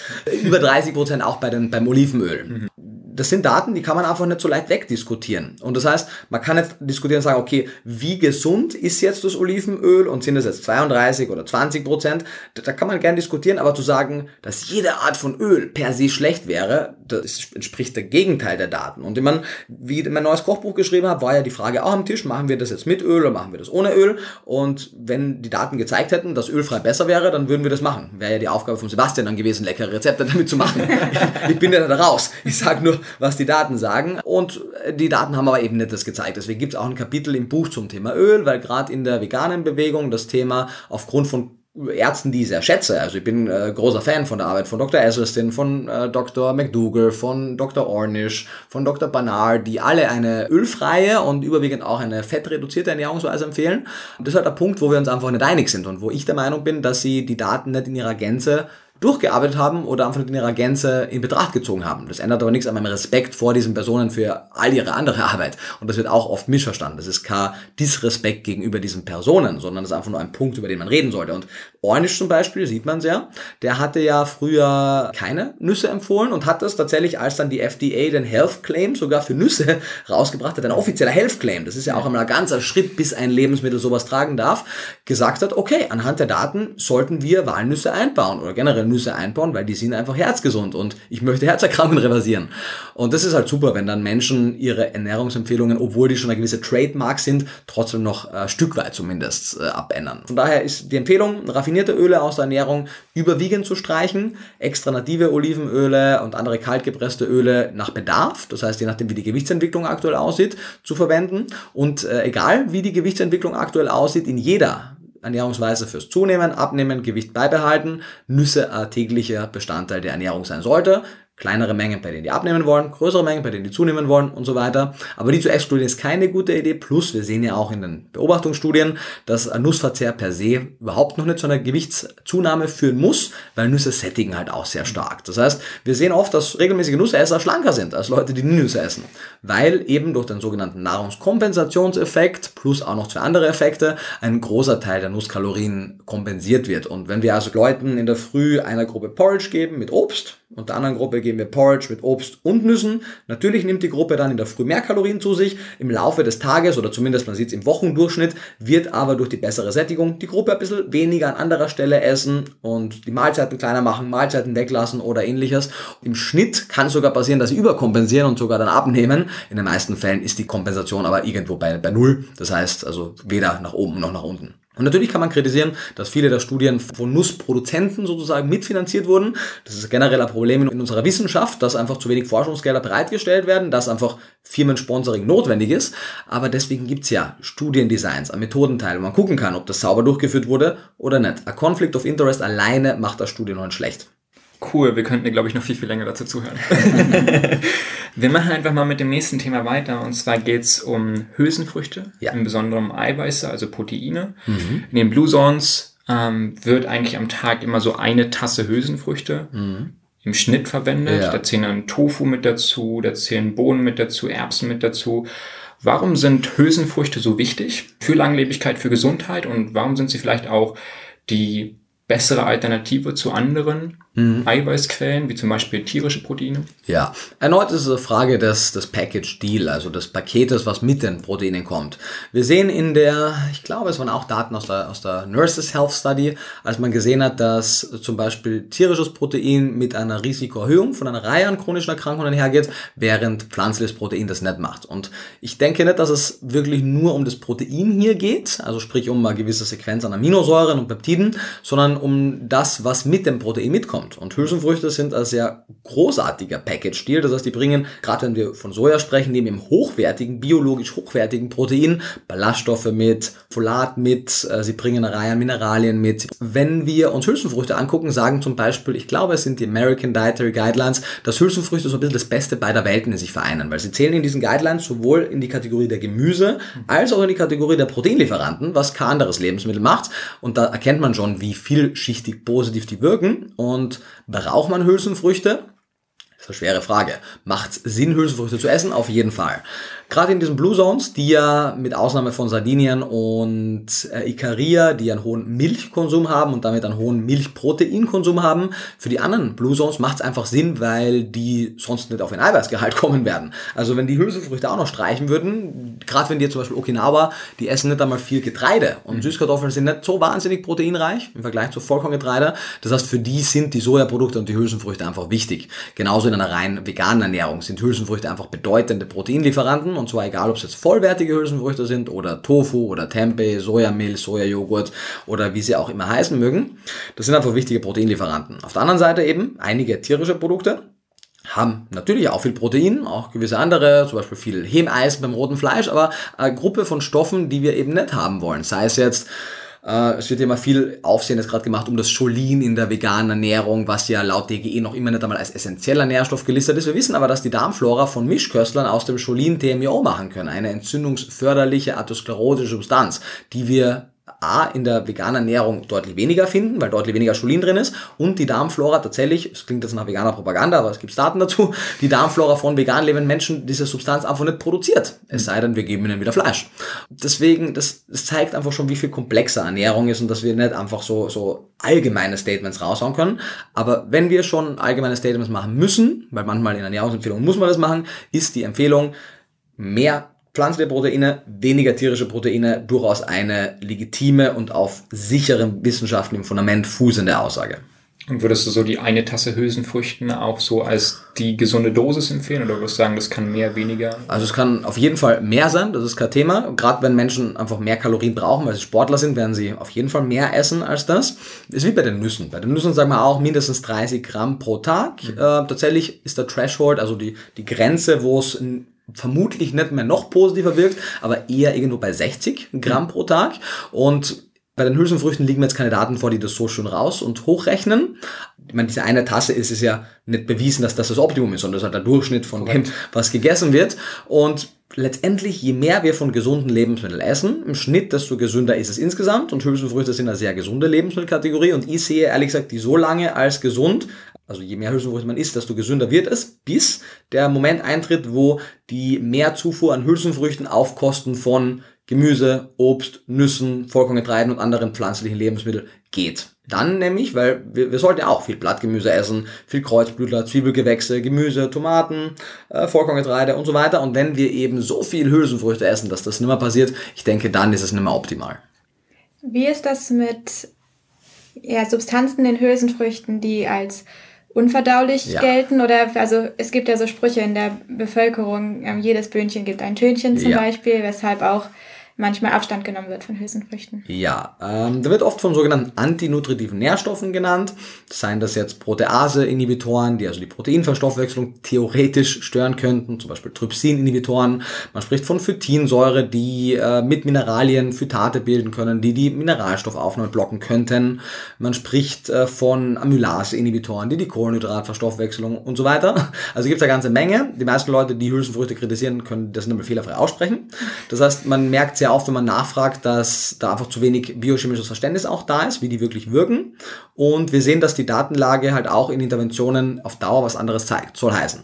Über 30 Prozent auch bei den, beim Olivenöl. Mhm das sind Daten, die kann man einfach nicht so leicht wegdiskutieren. Und das heißt, man kann nicht diskutieren und sagen, okay, wie gesund ist jetzt das Olivenöl und sind es jetzt 32 oder 20 Prozent? Da kann man gern diskutieren, aber zu sagen, dass jede Art von Öl per se schlecht wäre, das entspricht der Gegenteil der Daten. Und wenn man, wie ich mein neues Kochbuch geschrieben habe, war ja die Frage auch am Tisch, machen wir das jetzt mit Öl oder machen wir das ohne Öl? Und wenn die Daten gezeigt hätten, dass ölfrei besser wäre, dann würden wir das machen. Wäre ja die Aufgabe von Sebastian dann gewesen, leckere Rezepte damit zu machen. ich bin ja da raus. Ich sage nur, was die Daten sagen. Und die Daten haben aber eben nicht das gezeigt. Deswegen gibt es auch ein Kapitel im Buch zum Thema Öl, weil gerade in der veganen Bewegung das Thema aufgrund von Ärzten, die ich sehr schätze. Also ich bin äh, großer Fan von der Arbeit von Dr. Esselstyn, von äh, Dr. McDougall, von Dr. Ornish, von Dr. Barnard, die alle eine ölfreie und überwiegend auch eine fettreduzierte Ernährungsweise empfehlen. Und das ist halt der Punkt, wo wir uns einfach nicht einig sind und wo ich der Meinung bin, dass sie die Daten nicht in ihrer Gänze durchgearbeitet haben oder einfach in ihrer Gänze in Betracht gezogen haben. Das ändert aber nichts an meinem Respekt vor diesen Personen für all ihre andere Arbeit. Und das wird auch oft missverstanden. Das ist kein Disrespekt gegenüber diesen Personen, sondern das ist einfach nur ein Punkt, über den man reden sollte. Und Ornish zum Beispiel, sieht man sehr, der hatte ja früher keine Nüsse empfohlen und hat das tatsächlich, als dann die FDA den Health Claim sogar für Nüsse rausgebracht hat, ein offizieller Health Claim, das ist ja auch einmal ein ganzer Schritt, bis ein Lebensmittel sowas tragen darf, gesagt hat, okay, anhand der Daten sollten wir Walnüsse einbauen oder generell Nüsse einbauen, weil die sind einfach herzgesund und ich möchte Herzerkrankungen reversieren. Und das ist halt super, wenn dann Menschen ihre Ernährungsempfehlungen, obwohl die schon eine gewisse Trademark sind, trotzdem noch ein Stück weit zumindest äh, abändern. Von daher ist die Empfehlung, raffinierte Öle aus der Ernährung überwiegend zu streichen, extra native Olivenöle und andere kaltgepresste Öle nach Bedarf, das heißt je nachdem wie die Gewichtsentwicklung aktuell aussieht, zu verwenden und äh, egal wie die Gewichtsentwicklung aktuell aussieht, in jeder Ernährungsweise fürs Zunehmen, Abnehmen, Gewicht beibehalten, Nüsse ein täglicher Bestandteil der Ernährung sein sollte. Kleinere Mengen, bei denen die abnehmen wollen, größere Mengen, bei denen die zunehmen wollen und so weiter. Aber die zu exkludieren ist keine gute Idee. Plus, wir sehen ja auch in den Beobachtungsstudien, dass Nussverzehr per se überhaupt noch nicht zu einer Gewichtszunahme führen muss, weil Nüsse sättigen halt auch sehr stark. Das heißt, wir sehen oft, dass regelmäßige Nussesser schlanker sind als Leute, die Nüsse essen. Weil eben durch den sogenannten Nahrungskompensationseffekt plus auch noch zwei andere Effekte ein großer Teil der Nusskalorien kompensiert wird. Und wenn wir also Leuten in der Früh einer Gruppe Porridge geben mit Obst, und der anderen Gruppe geben wir Porridge mit Obst und Nüssen. Natürlich nimmt die Gruppe dann in der Früh mehr Kalorien zu sich. Im Laufe des Tages oder zumindest man sieht es im Wochendurchschnitt wird aber durch die bessere Sättigung die Gruppe ein bisschen weniger an anderer Stelle essen und die Mahlzeiten kleiner machen, Mahlzeiten weglassen oder ähnliches. Im Schnitt kann es sogar passieren, dass sie überkompensieren und sogar dann abnehmen. In den meisten Fällen ist die Kompensation aber irgendwo bei, bei Null. Das heißt also weder nach oben noch nach unten. Und natürlich kann man kritisieren, dass viele der Studien von Nussproduzenten sozusagen mitfinanziert wurden. Das ist generell ein Problem in unserer Wissenschaft, dass einfach zu wenig Forschungsgelder bereitgestellt werden, dass einfach Firmensponsoring notwendig ist. Aber deswegen gibt's ja Studiendesigns, ein Methodenteil, wo man gucken kann, ob das sauber durchgeführt wurde oder nicht. Ein Conflict of Interest alleine macht das Studie noch nicht schlecht. Cool, wir könnten, glaube ich, noch viel, viel länger dazu zuhören. wir machen einfach mal mit dem nächsten Thema weiter. Und zwar geht's um Hülsenfrüchte, ja. im Besonderen um Eiweiße, also Proteine. Mhm. In den Blue Zones ähm, wird eigentlich am Tag immer so eine Tasse Hülsenfrüchte mhm. im Schnitt verwendet. Ja. Da zählen dann Tofu mit dazu, da zählen Bohnen mit dazu, Erbsen mit dazu. Warum sind Hülsenfrüchte so wichtig für Langlebigkeit, für Gesundheit und warum sind sie vielleicht auch die bessere Alternative zu anderen mhm. Eiweißquellen, wie zum Beispiel tierische Proteine? Ja, erneut ist es eine Frage des, des Package Deal, also des Paketes, was mit den Proteinen kommt. Wir sehen in der, ich glaube, es waren auch Daten aus der, aus der Nurses Health Study, als man gesehen hat, dass zum Beispiel tierisches Protein mit einer Risikoerhöhung von einer Reihe an chronischen Erkrankungen hergeht, während pflanzliches Protein das nicht macht. Und ich denke nicht, dass es wirklich nur um das Protein hier geht, also sprich um eine gewisse Sequenz an Aminosäuren und Peptiden, sondern um das, was mit dem Protein mitkommt kommt. Und Hülsenfrüchte sind ein sehr großartiger Package-Deal. Das heißt, die bringen, gerade wenn wir von Soja sprechen, neben dem hochwertigen, biologisch hochwertigen Protein Ballaststoffe mit, Folat mit, äh, sie bringen eine Reihe an Mineralien mit. Wenn wir uns Hülsenfrüchte angucken, sagen zum Beispiel, ich glaube, es sind die American Dietary Guidelines, dass Hülsenfrüchte so ein bisschen das Beste beider Welten in sich vereinen, weil sie zählen in diesen Guidelines sowohl in die Kategorie der Gemüse als auch in die Kategorie der Proteinlieferanten, was kein anderes Lebensmittel macht. Und da erkennt man schon, wie vielschichtig positiv die wirken. Und braucht man Hülsenfrüchte? Das ist eine schwere Frage. Macht Sinn, Hülsenfrüchte zu essen? Auf jeden Fall. Gerade in diesen Blue Zones, die ja mit Ausnahme von Sardinien und äh, Ikaria, die einen hohen Milchkonsum haben und damit einen hohen Milchproteinkonsum haben, für die anderen Blue Zones macht es einfach Sinn, weil die sonst nicht auf den Eiweißgehalt kommen werden. Also wenn die Hülsenfrüchte auch noch streichen würden, gerade wenn die zum Beispiel Okinawa, die essen nicht einmal viel Getreide und mhm. Süßkartoffeln sind nicht so wahnsinnig proteinreich im Vergleich zu Vollkorngetreide. Das heißt, für die sind die Sojaprodukte und die Hülsenfrüchte einfach wichtig. Genauso in einer rein veganen Ernährung sind Hülsenfrüchte einfach bedeutende Proteinlieferanten und zwar egal, ob es jetzt vollwertige Hülsenfrüchte sind oder Tofu oder Tempeh, Sojamilch, Sojajoghurt oder wie sie auch immer heißen mögen. Das sind einfach wichtige Proteinlieferanten. Auf der anderen Seite eben einige tierische Produkte, haben natürlich auch viel Protein, auch gewisse andere, zum Beispiel viel Hemeisen beim roten Fleisch, aber eine Gruppe von Stoffen, die wir eben nicht haben wollen. Sei es jetzt äh, es wird ja immer viel Aufsehen jetzt gerade gemacht um das Cholin in der veganen Ernährung, was ja laut DGE noch immer nicht einmal als essentieller Nährstoff gelistet ist. Wir wissen aber, dass die Darmflora von Mischköstlern aus dem Cholin TMO machen können. Eine entzündungsförderliche atherosklerotische Substanz, die wir A, in der veganen Ernährung deutlich weniger finden, weil deutlich weniger Cholin drin ist und die Darmflora tatsächlich, es klingt jetzt nach veganer Propaganda, aber es gibt Daten dazu, die Darmflora von vegan lebenden Menschen diese Substanz einfach nicht produziert. Es sei denn, wir geben ihnen wieder Fleisch. Deswegen, das, das zeigt einfach schon, wie viel komplexer Ernährung ist und dass wir nicht einfach so, so allgemeine Statements raushauen können. Aber wenn wir schon allgemeine Statements machen müssen, weil manchmal in Ernährungsempfehlungen muss man das machen, ist die Empfehlung, mehr pflanzliche Proteine, weniger tierische Proteine durchaus eine legitime und auf sicherem wissenschaftlichem Fundament fußende Aussage. Und würdest du so die eine Tasse Hülsenfrüchten auch so als die gesunde Dosis empfehlen oder würdest du sagen, das kann mehr, weniger? Also es kann auf jeden Fall mehr sein, das ist kein Thema. Gerade wenn Menschen einfach mehr Kalorien brauchen, weil sie Sportler sind, werden sie auf jeden Fall mehr essen als das. Das ist wie bei den Nüssen. Bei den Nüssen sagen wir auch mindestens 30 Gramm pro Tag. Mhm. Äh, tatsächlich ist der Threshold, also die, die Grenze, wo es vermutlich nicht mehr noch positiver wirkt, aber eher irgendwo bei 60 Gramm pro Tag. Und bei den Hülsenfrüchten liegen mir jetzt keine Daten vor, die das so schön raus und hochrechnen. Ich meine, diese eine Tasse ist es ja nicht bewiesen, dass das das Optimum ist, sondern das ist halt der Durchschnitt von dem, was gegessen wird. Und letztendlich, je mehr wir von gesunden Lebensmitteln essen, im Schnitt, desto gesünder ist es insgesamt. Und Hülsenfrüchte sind eine sehr gesunde Lebensmittelkategorie. Und ich sehe ehrlich gesagt die so lange als gesund, also je mehr Hülsenfrüchte man isst, desto gesünder wird es, bis der Moment eintritt, wo die Mehrzufuhr an Hülsenfrüchten auf Kosten von Gemüse, Obst, Nüssen, Vollkorngetreiden und anderen pflanzlichen Lebensmitteln geht. Dann nämlich, weil wir, wir sollten ja auch viel Blattgemüse essen, viel Kreuzblütler, Zwiebelgewächse, Gemüse, Tomaten, äh, Vollkorngetreide und so weiter. Und wenn wir eben so viel Hülsenfrüchte essen, dass das nicht mehr passiert, ich denke, dann ist es nicht mehr optimal. Wie ist das mit ja, Substanzen in Hülsenfrüchten, die als unverdaulich ja. gelten oder also es gibt ja so Sprüche in der Bevölkerung, ähm, jedes Böhnchen gibt ein Tönchen zum ja. Beispiel, weshalb auch manchmal Abstand genommen wird von Hülsenfrüchten. Ja, ähm, da wird oft von sogenannten antinutritiven Nährstoffen genannt. seien das jetzt Protease-Inhibitoren, die also die Proteinverstoffwechslung theoretisch stören könnten, zum Beispiel Trypsin-Inhibitoren. Man spricht von Phytinsäure, die äh, mit Mineralien Phytate bilden können, die die Mineralstoffaufnahme blocken könnten. Man spricht äh, von Amylase-Inhibitoren, die die Kohlenhydratverstoffwechslung und so weiter. Also gibt es eine ganze Menge. Die meisten Leute, die Hülsenfrüchte kritisieren, können das nicht mehr fehlerfrei aussprechen. Das heißt, man merkt sehr oft, wenn man nachfragt, dass da einfach zu wenig biochemisches Verständnis auch da ist, wie die wirklich wirken. Und wir sehen, dass die Datenlage halt auch in Interventionen auf Dauer was anderes zeigt. Soll heißen.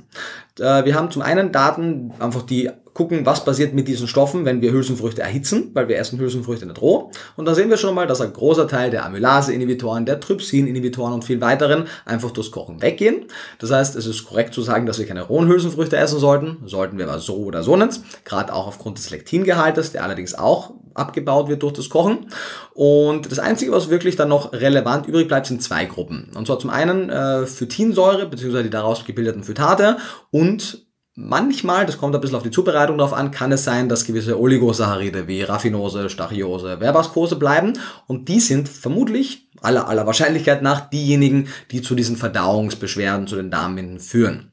Äh, wir haben zum einen Daten, einfach die gucken, was passiert mit diesen Stoffen, wenn wir Hülsenfrüchte erhitzen, weil wir essen Hülsenfrüchte nicht roh. Und da sehen wir schon mal, dass ein großer Teil der Amylase-Inhibitoren, der Trypsin-Inhibitoren und viel weiteren einfach durchs Kochen weggehen. Das heißt, es ist korrekt zu sagen, dass wir keine rohen Hülsenfrüchte essen sollten. Sollten wir aber so oder so nicht. Gerade auch aufgrund des Lektingehaltes, der allerdings auch abgebaut wird durch das Kochen. Und das Einzige, was wirklich dann noch relevant übrig bleibt, sind zwei Gruppen. Und zwar zum einen äh, Phytinsäure, beziehungsweise die daraus gebildeten Phytate und Manchmal, das kommt ein bisschen auf die Zubereitung drauf an, kann es sein, dass gewisse Oligosaccharide wie Raffinose, Stachiose, Verbascose bleiben und die sind vermutlich aller, aller Wahrscheinlichkeit nach diejenigen, die zu diesen Verdauungsbeschwerden, zu den Darmwinden führen.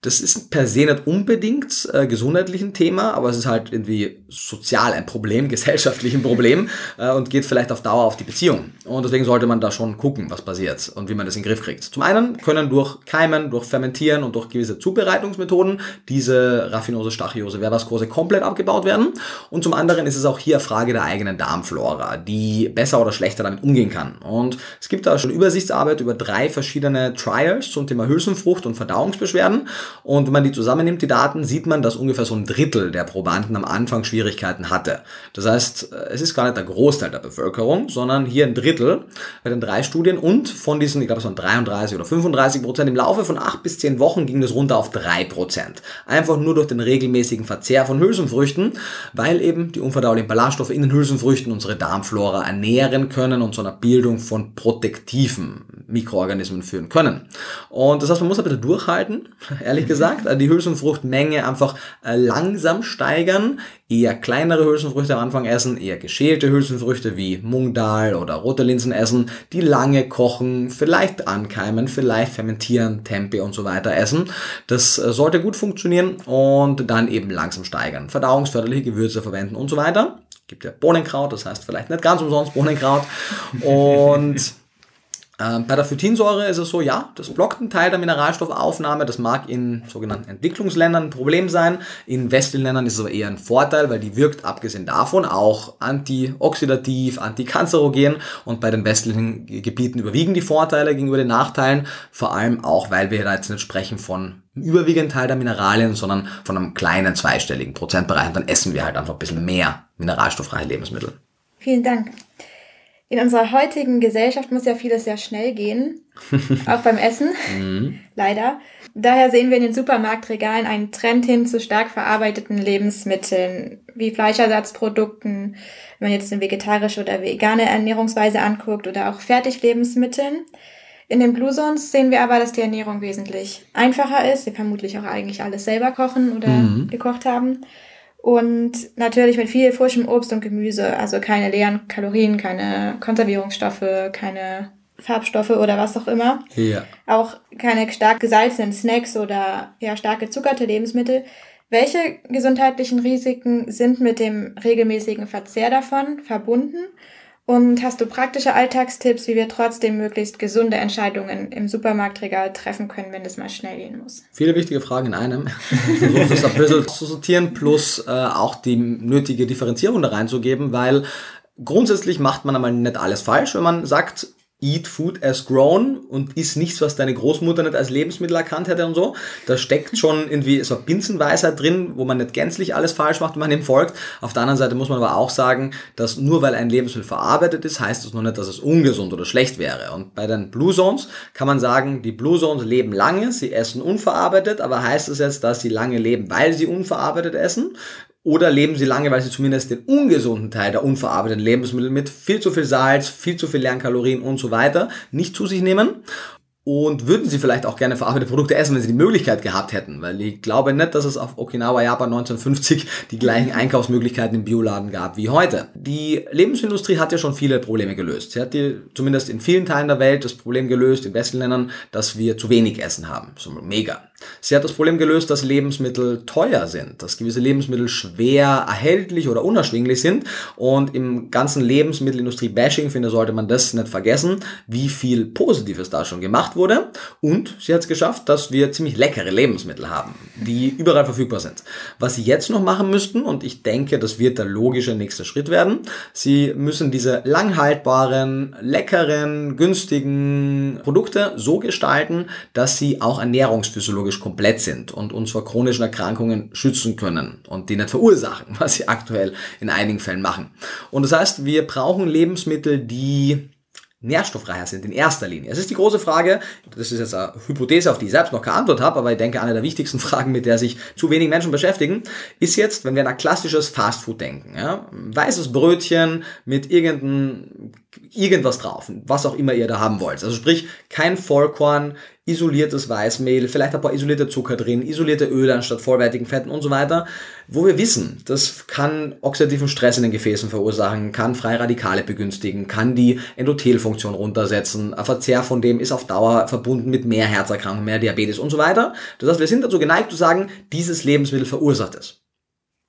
Das ist per se nicht unbedingt äh, gesundheitlich ein Thema, aber es ist halt irgendwie sozial ein Problem, gesellschaftlich ein Problem äh, und geht vielleicht auf Dauer auf die Beziehung. Und deswegen sollte man da schon gucken, was passiert und wie man das in den Griff kriegt. Zum einen können durch Keimen, durch Fermentieren und durch gewisse Zubereitungsmethoden diese Raffinose, Stachiose, Verbascose komplett abgebaut werden. Und zum anderen ist es auch hier Frage der eigenen Darmflora, die besser oder schlechter damit umgehen kann. Und es gibt da schon Übersichtsarbeit über drei verschiedene Trials zum Thema Hülsenfrucht und Verdauungsbeschwerden. Und wenn man die zusammennimmt, die Daten, sieht man, dass ungefähr so ein Drittel der Probanden am Anfang Schwierigkeiten hatte. Das heißt, äh, es ist gar nicht der Großteil der Bevölkerung, sondern hier ein Drittel bei den drei Studien und von diesen, ich glaube, es waren 33 oder 35 Prozent im Laufe von acht bis zehn Wochen ging das runter auf drei Prozent. Einfach nur durch den regelmäßigen Verzehr von Hülsenfrüchten, weil eben die unverdaulichen Ballaststoffe in den Hülsenfrüchten unsere Darmflora ernähren können und zu einer Bildung von protektiven Mikroorganismen führen können. Und das heißt, man muss ein bisschen durchhalten, ehrlich gesagt, die Hülsenfruchtmenge einfach äh, langsam steigern, eher kleinere Hülsenfrüchte am Anfang essen, eher geschälte Hülsenfrüchte wie Mungdal oder rote Linsen essen, die lange kochen, vielleicht ankeimen, vielleicht fermentieren, Tempe und so weiter essen. Das äh, sollte gut funktionieren und dann eben langsam steigern. Verdauungsförderliche Gewürze verwenden und so weiter. Gibt ja Bohnenkraut, das heißt vielleicht nicht ganz umsonst Bohnenkraut. Und bei der Phytinsäure ist es so, ja, das blockt einen Teil der Mineralstoffaufnahme. Das mag in sogenannten Entwicklungsländern ein Problem sein. In westlichen Ländern ist es aber eher ein Vorteil, weil die wirkt abgesehen davon auch antioxidativ, antikanzerogen und bei den westlichen Gebieten überwiegen die Vorteile gegenüber den Nachteilen. Vor allem auch, weil wir da jetzt nicht sprechen von überwiegenden Teil der Mineralien, sondern von einem kleinen zweistelligen Prozentbereich. Und dann essen wir halt einfach ein bisschen mehr mineralstoffreiche Lebensmittel. Vielen Dank. In unserer heutigen Gesellschaft muss ja vieles sehr schnell gehen, auch beim Essen, mhm. leider. Daher sehen wir in den Supermarktregalen einen Trend hin zu stark verarbeiteten Lebensmitteln, wie Fleischersatzprodukten, wenn man jetzt eine vegetarische oder vegane Ernährungsweise anguckt oder auch Fertiglebensmitteln. In den Blue Zones sehen wir aber, dass die Ernährung wesentlich einfacher ist. Sie vermutlich auch eigentlich alles selber kochen oder mhm. gekocht haben. Und natürlich mit viel frischem Obst und Gemüse, also keine leeren Kalorien, keine Konservierungsstoffe, keine Farbstoffe oder was auch immer. Ja. Auch keine stark gesalzenen Snacks oder ja, stark gezuckerte Lebensmittel. Welche gesundheitlichen Risiken sind mit dem regelmäßigen Verzehr davon verbunden? Und hast du praktische Alltagstipps, wie wir trotzdem möglichst gesunde Entscheidungen im Supermarktregal treffen können, wenn es mal schnell gehen muss? Viele wichtige Fragen in einem. Ich versuche das ein bisschen zu sortieren, plus äh, auch die nötige Differenzierung da reinzugeben, weil grundsätzlich macht man einmal nicht alles falsch, wenn man sagt, Eat Food as Grown und ist nichts, was deine Großmutter nicht als Lebensmittel erkannt hätte und so. Da steckt schon irgendwie so eine Binsenweisheit drin, wo man nicht gänzlich alles falsch macht, wenn man dem folgt. Auf der anderen Seite muss man aber auch sagen, dass nur weil ein Lebensmittel verarbeitet ist, heißt das noch nicht, dass es ungesund oder schlecht wäre. Und bei den Blue Zones kann man sagen, die Blue Zones leben lange, sie essen unverarbeitet, aber heißt es das jetzt, dass sie lange leben, weil sie unverarbeitet essen? Oder leben sie lange, weil sie zumindest den ungesunden Teil der unverarbeiteten Lebensmittel mit viel zu viel Salz, viel zu viel leeren Kalorien und so weiter nicht zu sich nehmen? Und würden sie vielleicht auch gerne verarbeitete Produkte essen, wenn sie die Möglichkeit gehabt hätten? Weil ich glaube nicht, dass es auf Okinawa, Japan 1950 die gleichen Einkaufsmöglichkeiten im Bioladen gab wie heute. Die Lebensmittelindustrie hat ja schon viele Probleme gelöst. Sie hat die, zumindest in vielen Teilen der Welt das Problem gelöst, in westlichen Ländern, dass wir zu wenig Essen haben. So mega. Sie hat das Problem gelöst, dass Lebensmittel teuer sind, dass gewisse Lebensmittel schwer erhältlich oder unerschwinglich sind. Und im ganzen Lebensmittelindustrie-Bashing, finde sollte man das nicht vergessen, wie viel Positives da schon gemacht wurde. Und sie hat es geschafft, dass wir ziemlich leckere Lebensmittel haben, die überall verfügbar sind. Was sie jetzt noch machen müssten, und ich denke, das wird der logische nächste Schritt werden, sie müssen diese langhaltbaren, leckeren, günstigen Produkte so gestalten, dass sie auch ernährungsphysiologisch biologisch komplett sind und uns vor chronischen Erkrankungen schützen können und die nicht verursachen, was sie aktuell in einigen Fällen machen. Und das heißt, wir brauchen Lebensmittel, die nährstoffreicher sind in erster Linie. Es ist die große Frage, das ist jetzt eine Hypothese, auf die ich selbst noch keine Antwort habe, aber ich denke, eine der wichtigsten Fragen, mit der sich zu wenig Menschen beschäftigen, ist jetzt, wenn wir an ein klassisches Fastfood denken. Ja? Weißes Brötchen mit irgendein, irgendwas drauf, was auch immer ihr da haben wollt. Also sprich, kein Vollkorn, isoliertes Weißmehl, vielleicht ein paar isolierte Zucker drin, isolierte Öle anstatt vollwertigen Fetten und so weiter, wo wir wissen, das kann oxidativen Stress in den Gefäßen verursachen, kann freie Radikale begünstigen, kann die Endothelfunktion runtersetzen, ein Verzehr von dem ist auf Dauer verbunden mit mehr Herzerkrankungen, mehr Diabetes und so weiter. Das heißt, wir sind dazu geneigt zu sagen, dieses Lebensmittel verursacht es.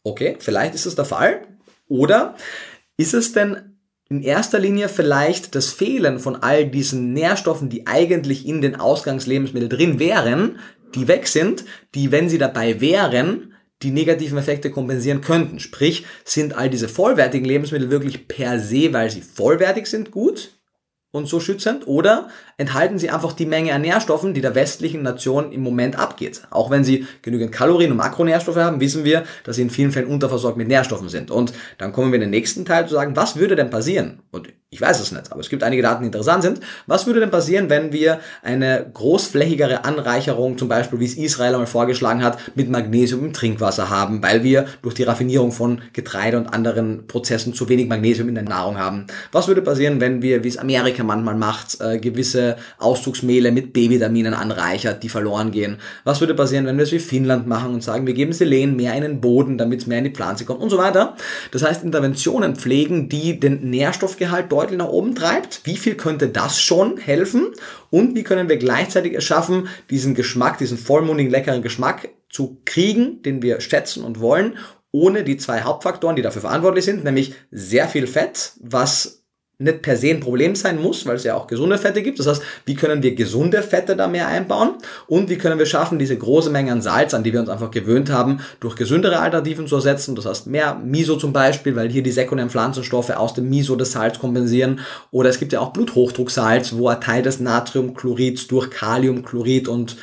Okay, vielleicht ist es der Fall. Oder ist es denn in erster Linie vielleicht das Fehlen von all diesen Nährstoffen, die eigentlich in den Ausgangslebensmitteln drin wären, die weg sind, die, wenn sie dabei wären, die negativen Effekte kompensieren könnten. Sprich, sind all diese vollwertigen Lebensmittel wirklich per se, weil sie vollwertig sind, gut? und so schützend oder enthalten sie einfach die Menge an Nährstoffen, die der westlichen Nation im Moment abgeht. Auch wenn sie genügend Kalorien und Makronährstoffe haben, wissen wir, dass sie in vielen Fällen unterversorgt mit Nährstoffen sind. Und dann kommen wir in den nächsten Teil zu sagen, was würde denn passieren? Und ich weiß es nicht, aber es gibt einige Daten, die interessant sind. Was würde denn passieren, wenn wir eine großflächigere Anreicherung, zum Beispiel wie es Israel einmal vorgeschlagen hat, mit Magnesium im Trinkwasser haben, weil wir durch die Raffinierung von Getreide und anderen Prozessen zu wenig Magnesium in der Nahrung haben? Was würde passieren, wenn wir, wie es Amerika manchmal macht, äh, gewisse Auszugsmehle mit B-Vitaminen anreichert, die verloren gehen? Was würde passieren, wenn wir es wie Finnland machen und sagen, wir geben Selen mehr in den Boden, damit es mehr in die Pflanze kommt und so weiter? Das heißt, Interventionen pflegen, die den Nährstoffgehalt deutlich deutlich nach oben treibt. Wie viel könnte das schon helfen? Und wie können wir gleichzeitig es schaffen, diesen Geschmack, diesen vollmundigen, leckeren Geschmack zu kriegen, den wir schätzen und wollen, ohne die zwei Hauptfaktoren, die dafür verantwortlich sind, nämlich sehr viel Fett, was nicht per se ein Problem sein muss, weil es ja auch gesunde Fette gibt. Das heißt, wie können wir gesunde Fette da mehr einbauen und wie können wir schaffen, diese große Menge an Salz, an die wir uns einfach gewöhnt haben, durch gesündere Alternativen zu ersetzen. Das heißt, mehr Miso zum Beispiel, weil hier die sekundären Pflanzenstoffe aus dem Miso das Salz kompensieren. Oder es gibt ja auch Bluthochdrucksalz, wo ein Teil des Natriumchlorids durch Kaliumchlorid und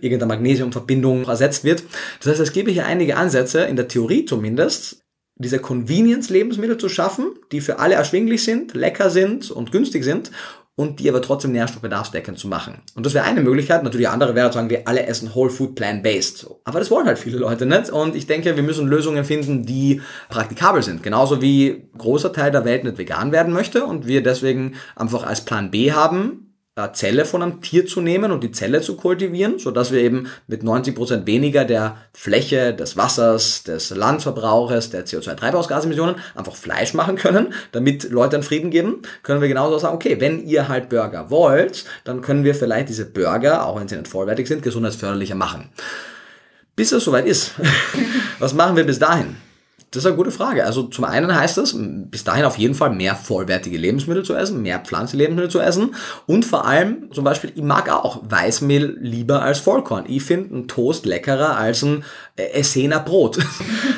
irgendeine Magnesiumverbindung ersetzt wird. Das heißt, es gebe hier einige Ansätze, in der Theorie zumindest, diese Convenience-Lebensmittel zu schaffen, die für alle erschwinglich sind, lecker sind und günstig sind und die aber trotzdem nährstoffbedarfsdeckend zu machen. Und das wäre eine Möglichkeit. Natürlich andere wäre zu sagen, wir alle essen Whole Food Plant-Based. Aber das wollen halt viele Leute nicht. Und ich denke, wir müssen Lösungen finden, die praktikabel sind. Genauso wie großer Teil der Welt nicht vegan werden möchte und wir deswegen einfach als Plan B haben, Zelle von einem Tier zu nehmen und die Zelle zu kultivieren, so dass wir eben mit 90 Prozent weniger der Fläche, des Wassers, des Landverbrauches, der CO2-Treibhausgasemissionen einfach Fleisch machen können, damit Leute einen Frieden geben, können wir genauso sagen, okay, wenn ihr halt Burger wollt, dann können wir vielleicht diese Burger, auch wenn sie nicht vollwertig sind, gesundheitsförderlicher machen. Bis es soweit ist. Was machen wir bis dahin? Das ist eine gute Frage. Also zum einen heißt es, bis dahin auf jeden Fall mehr vollwertige Lebensmittel zu essen, mehr Pflanzenlebensmittel zu essen und vor allem zum Beispiel, ich mag auch Weißmehl lieber als Vollkorn. Ich finde einen Toast leckerer als ein Essener Brot.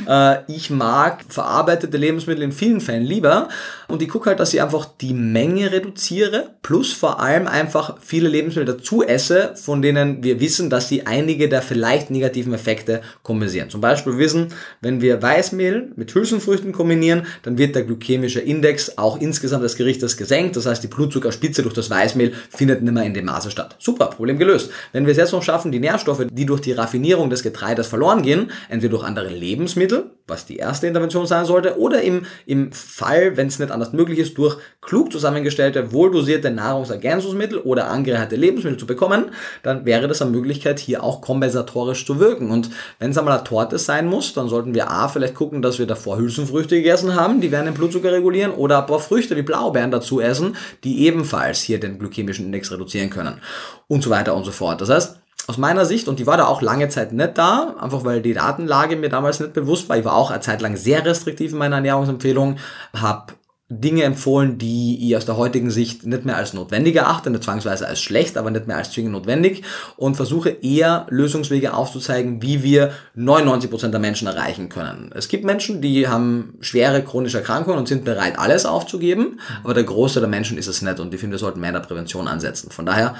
Äh, ich mag verarbeitete Lebensmittel in vielen Fällen lieber und ich gucke halt, dass ich einfach die Menge reduziere plus vor allem einfach viele Lebensmittel dazu esse, von denen wir wissen, dass sie einige der vielleicht negativen Effekte kompensieren. Zum Beispiel wissen, wenn wir Weißmehl mit Hülsenfrüchten kombinieren, dann wird der glykämische Index auch insgesamt des Gerichtes gesenkt. Das heißt, die Blutzuckerspitze durch das Weißmehl findet nicht mehr in dem Maße statt. Super, Problem gelöst. Wenn wir es jetzt noch schaffen, die Nährstoffe, die durch die Raffinierung des Getreides verloren gehen, entweder durch andere Lebensmittel, was die erste Intervention sein sollte, oder im, im Fall, wenn es nicht anders möglich ist, durch klug zusammengestellte, wohldosierte Nahrungsergänzungsmittel oder angereicherte Lebensmittel zu bekommen, dann wäre das eine Möglichkeit, hier auch kompensatorisch zu wirken. Und wenn es einmal eine Torte sein muss, dann sollten wir A, vielleicht gucken, dass wir davor Hülsenfrüchte gegessen haben, die werden den Blutzucker regulieren, oder ein paar Früchte wie Blaubeeren dazu essen, die ebenfalls hier den glykämischen Index reduzieren können. Und so weiter und so fort. Das heißt, aus meiner Sicht, und die war da auch lange Zeit nicht da, einfach weil die Datenlage mir damals nicht bewusst war. Ich war auch eine Zeit lang sehr restriktiv in meiner Ernährungsempfehlung, habe Dinge empfohlen, die ich aus der heutigen Sicht nicht mehr als notwendig erachte, nicht zwangsweise als schlecht, aber nicht mehr als zwingend notwendig und versuche eher Lösungswege aufzuzeigen, wie wir 99% der Menschen erreichen können. Es gibt Menschen, die haben schwere chronische Erkrankungen und sind bereit, alles aufzugeben, aber der Großteil der Menschen ist es nicht und ich finde, wir sollten mehr in der Prävention ansetzen. Von daher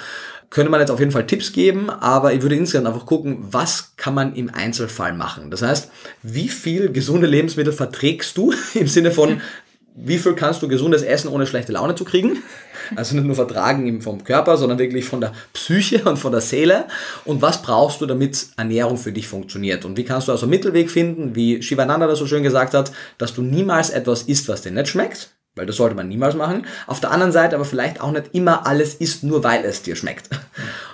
könnte man jetzt auf jeden Fall Tipps geben, aber ich würde insgesamt einfach gucken, was kann man im Einzelfall machen. Das heißt, wie viel gesunde Lebensmittel verträgst du im Sinne von wie viel kannst du gesundes essen, ohne schlechte Laune zu kriegen? Also nicht nur vertragen vom Körper, sondern wirklich von der Psyche und von der Seele. Und was brauchst du, damit Ernährung für dich funktioniert? Und wie kannst du also einen Mittelweg finden, wie Shivananda das so schön gesagt hat, dass du niemals etwas isst, was dir nicht schmeckt, weil das sollte man niemals machen. Auf der anderen Seite aber vielleicht auch nicht immer alles isst, nur weil es dir schmeckt.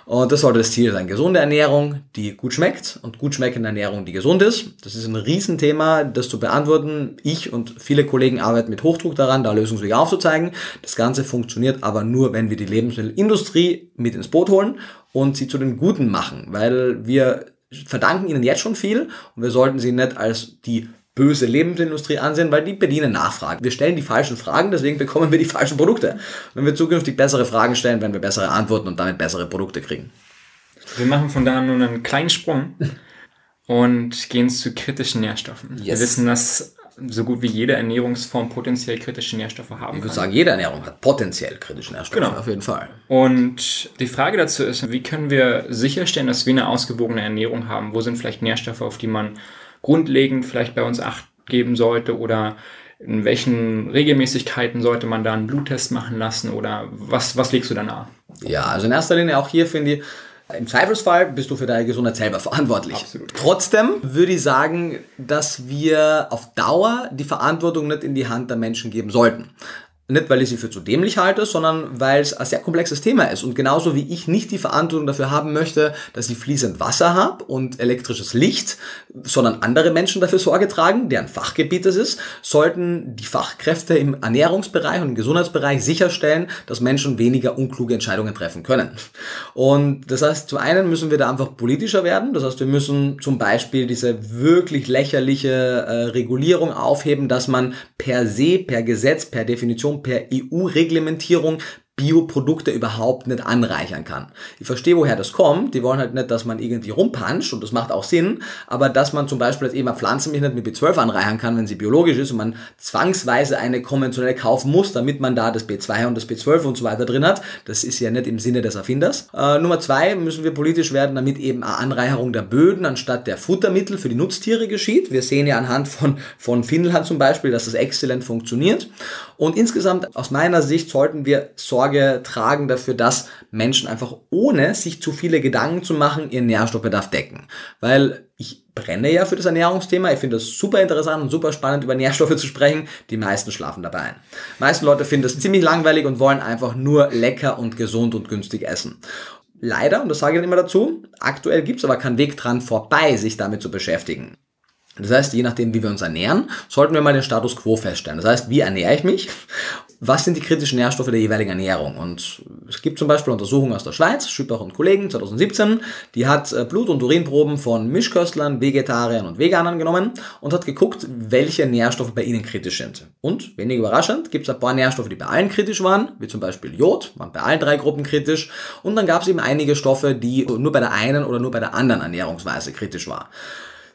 Und das sollte das Ziel sein. Gesunde Ernährung, die gut schmeckt und gut schmeckende Ernährung, die gesund ist. Das ist ein Riesenthema, das zu beantworten. Ich und viele Kollegen arbeiten mit Hochdruck daran, da Lösungswege aufzuzeigen. Das Ganze funktioniert aber nur, wenn wir die Lebensmittelindustrie mit ins Boot holen und sie zu den Guten machen, weil wir verdanken ihnen jetzt schon viel und wir sollten sie nicht als die böse Lebensindustrie ansehen, weil die bedienen Nachfragen. Wir stellen die falschen Fragen, deswegen bekommen wir die falschen Produkte. Wenn wir zukünftig bessere Fragen stellen, werden wir bessere Antworten und damit bessere Produkte kriegen. Wir machen von da nun einen kleinen Sprung und gehen zu kritischen Nährstoffen. Yes. Wir wissen, dass so gut wie jede Ernährungsform potenziell kritische Nährstoffe haben Ich würde sagen, jede Ernährung hat potenziell kritische Nährstoffe. Genau. Auf jeden Fall. Und die Frage dazu ist, wie können wir sicherstellen, dass wir eine ausgewogene Ernährung haben? Wo sind vielleicht Nährstoffe, auf die man grundlegend vielleicht bei uns Acht geben sollte oder in welchen Regelmäßigkeiten sollte man da einen Bluttest machen lassen oder was, was legst du da nahe? Ja, also in erster Linie auch hier finde ich, im Zweifelsfall bist du für deine Gesundheit selber verantwortlich. Absolut. Trotzdem würde ich sagen, dass wir auf Dauer die Verantwortung nicht in die Hand der Menschen geben sollten. Nicht, weil ich sie für zu dämlich halte, sondern weil es ein sehr komplexes Thema ist. Und genauso wie ich nicht die Verantwortung dafür haben möchte, dass ich fließend Wasser habe und elektrisches Licht, sondern andere Menschen dafür Sorge tragen, deren Fachgebiet es ist, sollten die Fachkräfte im Ernährungsbereich und im Gesundheitsbereich sicherstellen, dass Menschen weniger unkluge Entscheidungen treffen können. Und das heißt, zum einen müssen wir da einfach politischer werden. Das heißt, wir müssen zum Beispiel diese wirklich lächerliche äh, Regulierung aufheben, dass man per se, per Gesetz, per Definition per EU-Reglementierung Bioprodukte überhaupt nicht anreichern kann. Ich verstehe, woher das kommt. Die wollen halt nicht, dass man irgendwie rumpanscht und das macht auch Sinn, aber dass man zum Beispiel jetzt eben eine Pflanzenmilch nicht mit B12 anreichern kann, wenn sie biologisch ist und man zwangsweise eine konventionell kaufen muss, damit man da das B2 und das B12 und so weiter drin hat, das ist ja nicht im Sinne des Erfinders. Äh, Nummer zwei müssen wir politisch werden, damit eben eine Anreicherung der Böden anstatt der Futtermittel für die Nutztiere geschieht. Wir sehen ja anhand von, von Finnland zum Beispiel, dass das exzellent funktioniert. Und insgesamt aus meiner Sicht sollten wir Sorge Sorge tragen dafür, dass Menschen einfach ohne sich zu viele Gedanken zu machen, ihren Nährstoffbedarf decken. Weil ich brenne ja für das Ernährungsthema. Ich finde es super interessant und super spannend, über Nährstoffe zu sprechen. Die meisten schlafen dabei ein. Die meisten Leute finden das ziemlich langweilig und wollen einfach nur lecker und gesund und günstig essen. Leider, und das sage ich dann immer dazu, aktuell gibt es aber keinen Weg dran vorbei, sich damit zu beschäftigen. Das heißt, je nachdem, wie wir uns ernähren, sollten wir mal den Status quo feststellen. Das heißt, wie ernähre ich mich? Was sind die kritischen Nährstoffe der jeweiligen Ernährung? Und es gibt zum Beispiel Untersuchungen aus der Schweiz, Schüppach und Kollegen 2017, die hat äh, Blut- und Urinproben von Mischköstlern, Vegetariern und Veganern genommen und hat geguckt, welche Nährstoffe bei ihnen kritisch sind. Und, wenig überraschend, gibt es ein paar Nährstoffe, die bei allen kritisch waren, wie zum Beispiel Jod, waren bei allen drei Gruppen kritisch. Und dann gab es eben einige Stoffe, die nur bei der einen oder nur bei der anderen Ernährungsweise kritisch waren.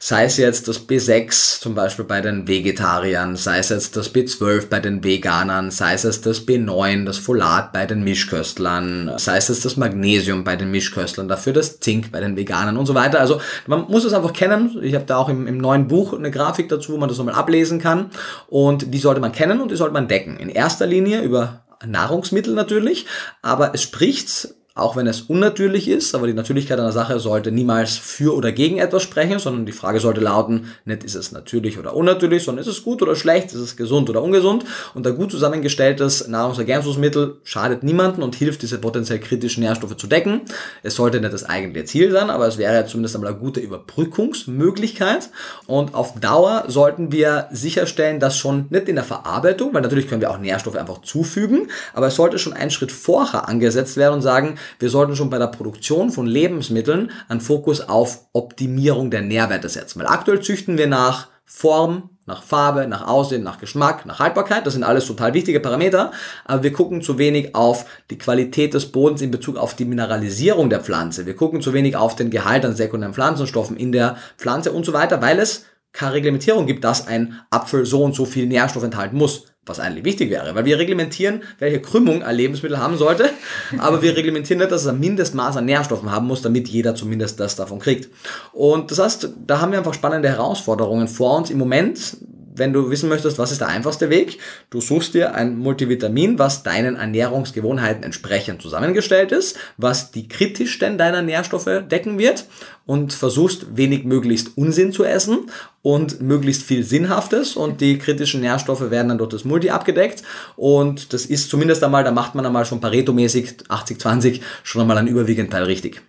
Sei es jetzt das B6 zum Beispiel bei den Vegetariern, sei es jetzt das B12 bei den Veganern, sei es jetzt das B9, das Folat bei den Mischköstlern, sei es jetzt das Magnesium bei den Mischköstlern, dafür das Zink bei den Veganern und so weiter. Also man muss es einfach kennen. Ich habe da auch im, im neuen Buch eine Grafik dazu, wo man das nochmal ablesen kann. Und die sollte man kennen und die sollte man decken. In erster Linie über Nahrungsmittel natürlich, aber es spricht auch wenn es unnatürlich ist, aber die Natürlichkeit einer Sache sollte niemals für oder gegen etwas sprechen, sondern die Frage sollte lauten, nicht ist es natürlich oder unnatürlich, sondern ist es gut oder schlecht, ist es gesund oder ungesund und ein gut zusammengestelltes Nahrungsergänzungsmittel schadet niemanden und hilft, diese potenziell kritischen Nährstoffe zu decken. Es sollte nicht das eigentliche Ziel sein, aber es wäre zumindest einmal eine gute Überbrückungsmöglichkeit und auf Dauer sollten wir sicherstellen, dass schon nicht in der Verarbeitung, weil natürlich können wir auch Nährstoffe einfach zufügen, aber es sollte schon einen Schritt vorher angesetzt werden und sagen, wir sollten schon bei der Produktion von Lebensmitteln einen Fokus auf Optimierung der Nährwerte setzen. Weil aktuell züchten wir nach Form, nach Farbe, nach Aussehen, nach Geschmack, nach Haltbarkeit. Das sind alles total wichtige Parameter. Aber wir gucken zu wenig auf die Qualität des Bodens in Bezug auf die Mineralisierung der Pflanze. Wir gucken zu wenig auf den Gehalt an sekundären Pflanzenstoffen in der Pflanze und so weiter, weil es keine Reglementierung gibt, dass ein Apfel so und so viel Nährstoff enthalten muss was eigentlich wichtig wäre, weil wir reglementieren, welche Krümmung ein Lebensmittel haben sollte, aber wir reglementieren nicht, dass es ein Mindestmaß an Nährstoffen haben muss, damit jeder zumindest das davon kriegt. Und das heißt, da haben wir einfach spannende Herausforderungen vor uns. Im Moment wenn du wissen möchtest, was ist der einfachste Weg, du suchst dir ein Multivitamin, was deinen Ernährungsgewohnheiten entsprechend zusammengestellt ist, was die kritischsten deiner Nährstoffe decken wird und versuchst wenig möglichst Unsinn zu essen und möglichst viel Sinnhaftes und die kritischen Nährstoffe werden dann durch das Multi abgedeckt und das ist zumindest einmal, da macht man einmal schon Pareto-mäßig 80-20 schon einmal einen überwiegenden Teil richtig.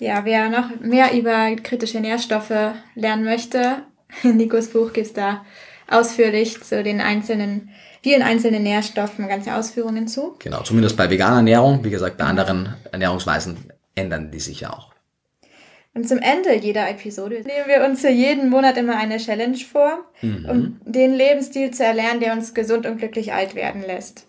Ja, wer noch mehr über kritische Nährstoffe lernen möchte, in Nikos Buch gibt es da ausführlich zu den einzelnen, vielen einzelnen Nährstoffen ganze Ausführungen zu. Genau, zumindest bei veganer Ernährung. Wie gesagt, bei anderen Ernährungsweisen ändern die sich ja auch. Und zum Ende jeder Episode nehmen wir uns für jeden Monat immer eine Challenge vor, mhm. um den Lebensstil zu erlernen, der uns gesund und glücklich alt werden lässt.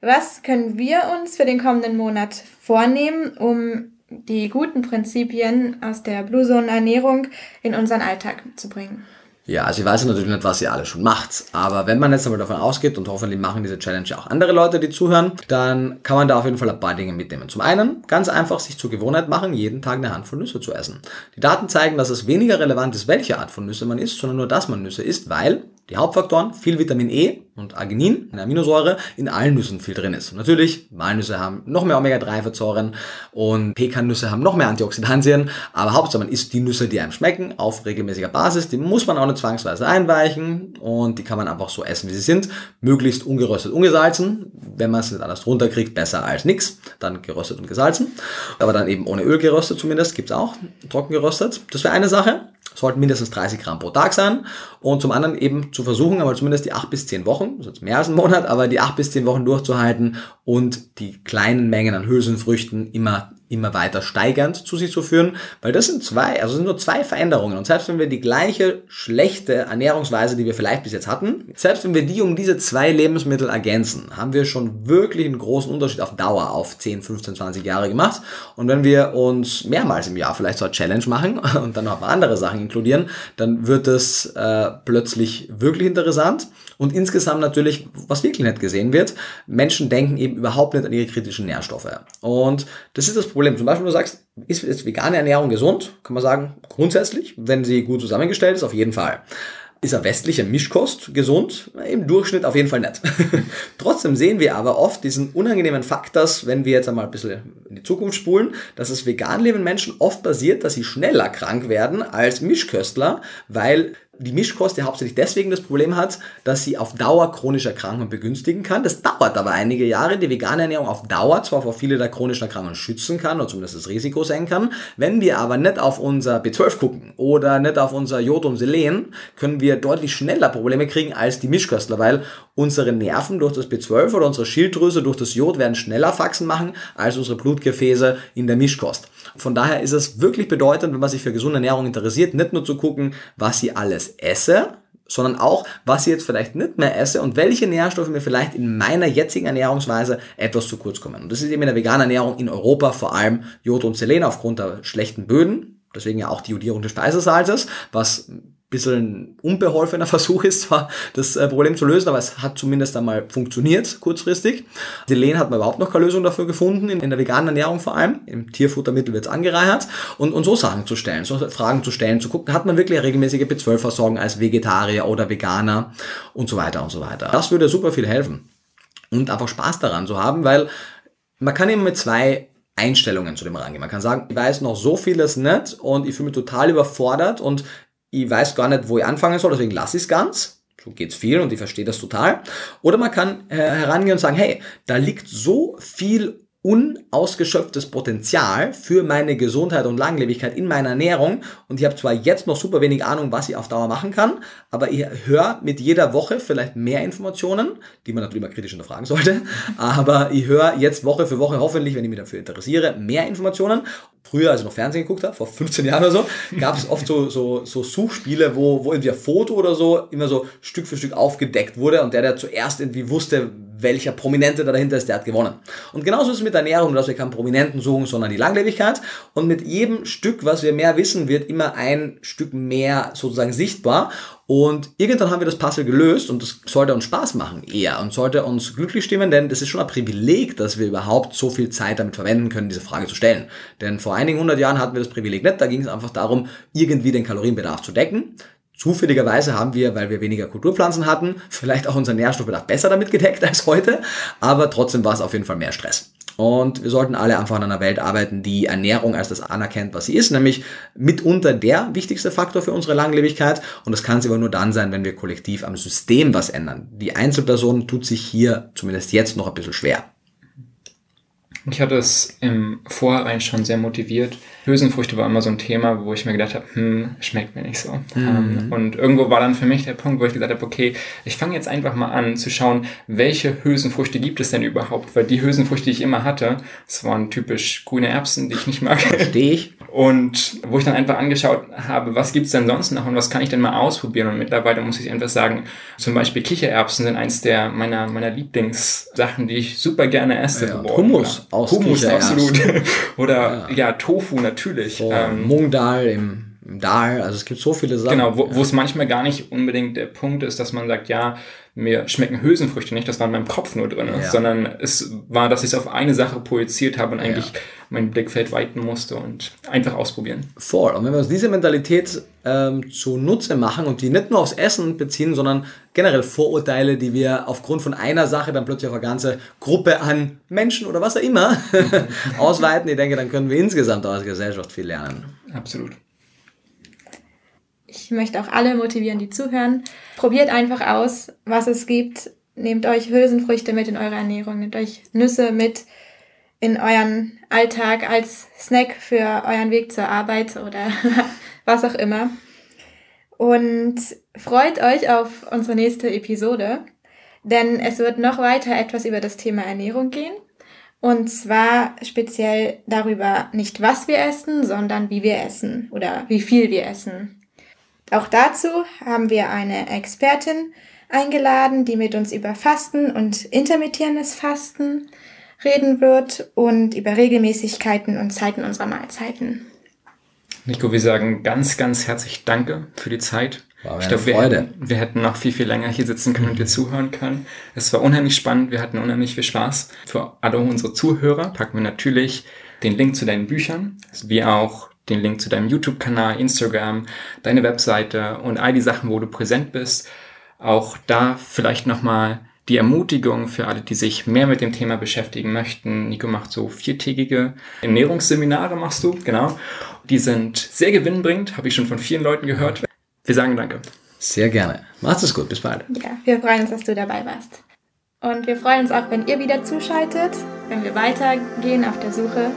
Was können wir uns für den kommenden Monat vornehmen, um die guten Prinzipien aus der Blue Zone Ernährung in unseren Alltag zu bringen. Ja, also ich weiß natürlich nicht, was ihr alle schon macht, aber wenn man jetzt einmal davon ausgeht und hoffentlich machen diese Challenge auch andere Leute, die zuhören, dann kann man da auf jeden Fall ein paar Dinge mitnehmen. Zum einen, ganz einfach sich zur Gewohnheit machen, jeden Tag eine Handvoll Nüsse zu essen. Die Daten zeigen, dass es weniger relevant ist, welche Art von Nüsse man isst, sondern nur, dass man Nüsse isst, weil die Hauptfaktoren, viel Vitamin E und Arginin, eine Aminosäure, in allen Nüssen viel drin ist. Natürlich, Walnüsse haben noch mehr Omega-3-Fettsäuren und Pekannüsse haben noch mehr Antioxidantien, aber Hauptsache man isst die Nüsse, die einem schmecken, auf regelmäßiger Basis. Die muss man auch nicht zwangsweise einweichen und die kann man einfach so essen, wie sie sind. Möglichst ungeröstet, ungesalzen. Wenn man es nicht anders runterkriegt, besser als nix. Dann geröstet und gesalzen. Aber dann eben ohne Öl geröstet zumindest, gibt's auch, trocken geröstet. Das wäre eine Sache sollten mindestens 30 Gramm pro Tag sein. Und zum anderen eben zu versuchen, aber zumindest die 8 bis 10 Wochen, das ist mehr als ein Monat, aber die 8 bis 10 Wochen durchzuhalten und die kleinen Mengen an Hülsenfrüchten immer immer weiter steigernd zu sich zu führen, weil das sind zwei, also sind nur zwei Veränderungen. Und selbst wenn wir die gleiche schlechte Ernährungsweise, die wir vielleicht bis jetzt hatten, selbst wenn wir die um diese zwei Lebensmittel ergänzen, haben wir schon wirklich einen großen Unterschied auf Dauer auf 10, 15, 20 Jahre gemacht. Und wenn wir uns mehrmals im Jahr vielleicht so eine Challenge machen und dann noch andere Sachen inkludieren, dann wird es äh, plötzlich wirklich interessant. Und insgesamt natürlich, was wirklich nicht gesehen wird, Menschen denken eben überhaupt nicht an ihre kritischen Nährstoffe. Und das ist das Problem. Zum Beispiel, du sagst, ist jetzt vegane Ernährung gesund? Kann man sagen, grundsätzlich, wenn sie gut zusammengestellt ist, auf jeden Fall. Ist eine westliche Mischkost gesund? Im Durchschnitt auf jeden Fall nicht. Trotzdem sehen wir aber oft diesen unangenehmen Fakt, dass, wenn wir jetzt einmal ein bisschen in die Zukunft spulen, dass es vegan lebenden Menschen oft passiert, dass sie schneller krank werden als Mischköstler, weil die Mischkost ja hauptsächlich deswegen das Problem hat, dass sie auf Dauer chronische Erkrankungen begünstigen kann. Das dauert aber einige Jahre. Die vegane Ernährung auf Dauer zwar vor viele der chronischen Erkrankungen schützen kann oder zumindest das Risiko senken kann. Wenn wir aber nicht auf unser B12 gucken oder nicht auf unser Jod und Selen, können wir deutlich schneller Probleme kriegen als die Mischköstler, weil unsere Nerven durch das B12 oder unsere Schilddrüse durch das Jod werden schneller Faxen machen als unsere Blutgefäße in der Mischkost. Von daher ist es wirklich bedeutend, wenn man sich für gesunde Ernährung interessiert, nicht nur zu gucken, was ich alles esse, sondern auch, was ich jetzt vielleicht nicht mehr esse und welche Nährstoffe mir vielleicht in meiner jetzigen Ernährungsweise etwas zu kurz kommen. Und das ist eben in der veganen Ernährung in Europa vor allem Jod und Selen aufgrund der schlechten Böden, deswegen ja auch die Iodierung des Speisesalzes, was bisschen unbeholfener Versuch ist, zwar das äh, Problem zu lösen, aber es hat zumindest einmal funktioniert, kurzfristig. Die Lehn hat man überhaupt noch keine Lösung dafür gefunden, in, in der veganen Ernährung vor allem. Im Tierfuttermittel wird es angereichert. Und, und so Sachen zu stellen, so Fragen zu stellen, zu gucken, hat man wirklich eine regelmäßige B12-Versorgung als Vegetarier oder Veganer und so weiter und so weiter. Das würde super viel helfen. Und einfach Spaß daran zu haben, weil man kann immer mit zwei Einstellungen zu dem rangehen. Man kann sagen, ich weiß noch so vieles nicht und ich fühle mich total überfordert und ich weiß gar nicht, wo ich anfangen soll, deswegen lasse ich es ganz. So geht's viel und ich verstehe das total. Oder man kann äh, herangehen und sagen, hey, da liegt so viel unausgeschöpftes Potenzial für meine Gesundheit und Langlebigkeit in meiner Ernährung. Und ich habe zwar jetzt noch super wenig Ahnung, was ich auf Dauer machen kann, aber ich höre mit jeder Woche vielleicht mehr Informationen, die man natürlich immer kritisch hinterfragen sollte, aber ich höre jetzt Woche für Woche hoffentlich, wenn ich mich dafür interessiere, mehr Informationen. Früher, als ich noch Fernsehen geguckt habe, vor 15 Jahren oder so, gab es oft so, so, so Suchspiele, wo, wo irgendwie ein Foto oder so immer so Stück für Stück aufgedeckt wurde und der, der zuerst irgendwie wusste, welcher Prominente da dahinter ist, der hat gewonnen. Und genauso ist es mit Ernährung, dass wir keinen Prominenten suchen, sondern die Langlebigkeit. Und mit jedem Stück, was wir mehr wissen, wird immer ein Stück mehr sozusagen sichtbar. Und irgendwann haben wir das Puzzle gelöst und das sollte uns Spaß machen eher und sollte uns glücklich stimmen, denn das ist schon ein Privileg, dass wir überhaupt so viel Zeit damit verwenden können, diese Frage zu stellen. Denn vor einigen hundert Jahren hatten wir das Privileg nicht, da ging es einfach darum, irgendwie den Kalorienbedarf zu decken. Zufälligerweise haben wir, weil wir weniger Kulturpflanzen hatten, vielleicht auch unseren Nährstoffbedarf besser damit gedeckt als heute, aber trotzdem war es auf jeden Fall mehr Stress. Und wir sollten alle einfach in einer Welt arbeiten, die Ernährung als das anerkennt, was sie ist, nämlich mitunter der wichtigste Faktor für unsere Langlebigkeit. Und das kann sie aber nur dann sein, wenn wir kollektiv am System was ändern. Die Einzelperson tut sich hier zumindest jetzt noch ein bisschen schwer. Ich hatte es im Vorhinein schon sehr motiviert. Hülsenfrüchte war immer so ein Thema, wo ich mir gedacht habe, hm, schmeckt mir nicht so. Mhm. Um, und irgendwo war dann für mich der Punkt, wo ich gesagt habe, okay, ich fange jetzt einfach mal an zu schauen, welche Hülsenfrüchte gibt es denn überhaupt? Weil die Hülsenfrüchte, die ich immer hatte, das waren typisch grüne Erbsen, die ich nicht mag. Verstehe ich. Und wo ich dann einfach angeschaut habe, was gibt's denn sonst noch und was kann ich denn mal ausprobieren? Und mittlerweile muss ich einfach sagen, zum Beispiel Kichererbsen sind eins der meiner, meiner Lieblingssachen, die ich super gerne esse. Ja, Hummus aus Hummus, absolut. Oder ja. ja. Tofu natürlich. So, ähm, Mungdal im im Dahl, also es gibt so viele Sachen. Genau, wo es manchmal gar nicht unbedingt der Punkt ist, dass man sagt, ja, mir schmecken Hülsenfrüchte nicht, das war in meinem Kopf nur drin, ja. sondern es war, dass ich es auf eine Sache projiziert habe und eigentlich ja. mein Blickfeld weiten musste und einfach ausprobieren. Voll. Und wenn wir uns diese Mentalität ähm, zunutze machen und die nicht nur aufs Essen beziehen, sondern generell Vorurteile, die wir aufgrund von einer Sache dann plötzlich auf eine ganze Gruppe an Menschen oder was auch immer ausweiten, ich denke, dann können wir insgesamt als Gesellschaft viel lernen. Absolut. Ich möchte auch alle motivieren, die zuhören. Probiert einfach aus, was es gibt. Nehmt euch Hülsenfrüchte mit in eure Ernährung. Nehmt euch Nüsse mit in euren Alltag als Snack für euren Weg zur Arbeit oder was auch immer. Und freut euch auf unsere nächste Episode, denn es wird noch weiter etwas über das Thema Ernährung gehen. Und zwar speziell darüber nicht, was wir essen, sondern wie wir essen oder wie viel wir essen. Auch dazu haben wir eine Expertin eingeladen, die mit uns über Fasten und intermittierendes Fasten reden wird und über Regelmäßigkeiten und Zeiten unserer Mahlzeiten. Nico, wir sagen ganz, ganz herzlich Danke für die Zeit. War ich mir glaube, wir, eine Freude. hätten- wir hätten noch viel, viel länger hier sitzen können und dir zuhören können. Es war unheimlich spannend, wir hatten unheimlich viel Spaß. Für alle unsere Zuhörer packen wir natürlich den Link zu deinen Büchern, wie auch den Link zu deinem YouTube-Kanal, Instagram, deine Webseite und all die Sachen, wo du präsent bist. Auch da vielleicht nochmal die Ermutigung für alle, die sich mehr mit dem Thema beschäftigen möchten. Nico macht so viertägige Ernährungsseminare, machst du, genau. Die sind sehr gewinnbringend, habe ich schon von vielen Leuten gehört. Wir sagen Danke. Sehr gerne. Macht es gut. Bis bald. Ja, wir freuen uns, dass du dabei warst. Und wir freuen uns auch, wenn ihr wieder zuschaltet, wenn wir weitergehen auf der Suche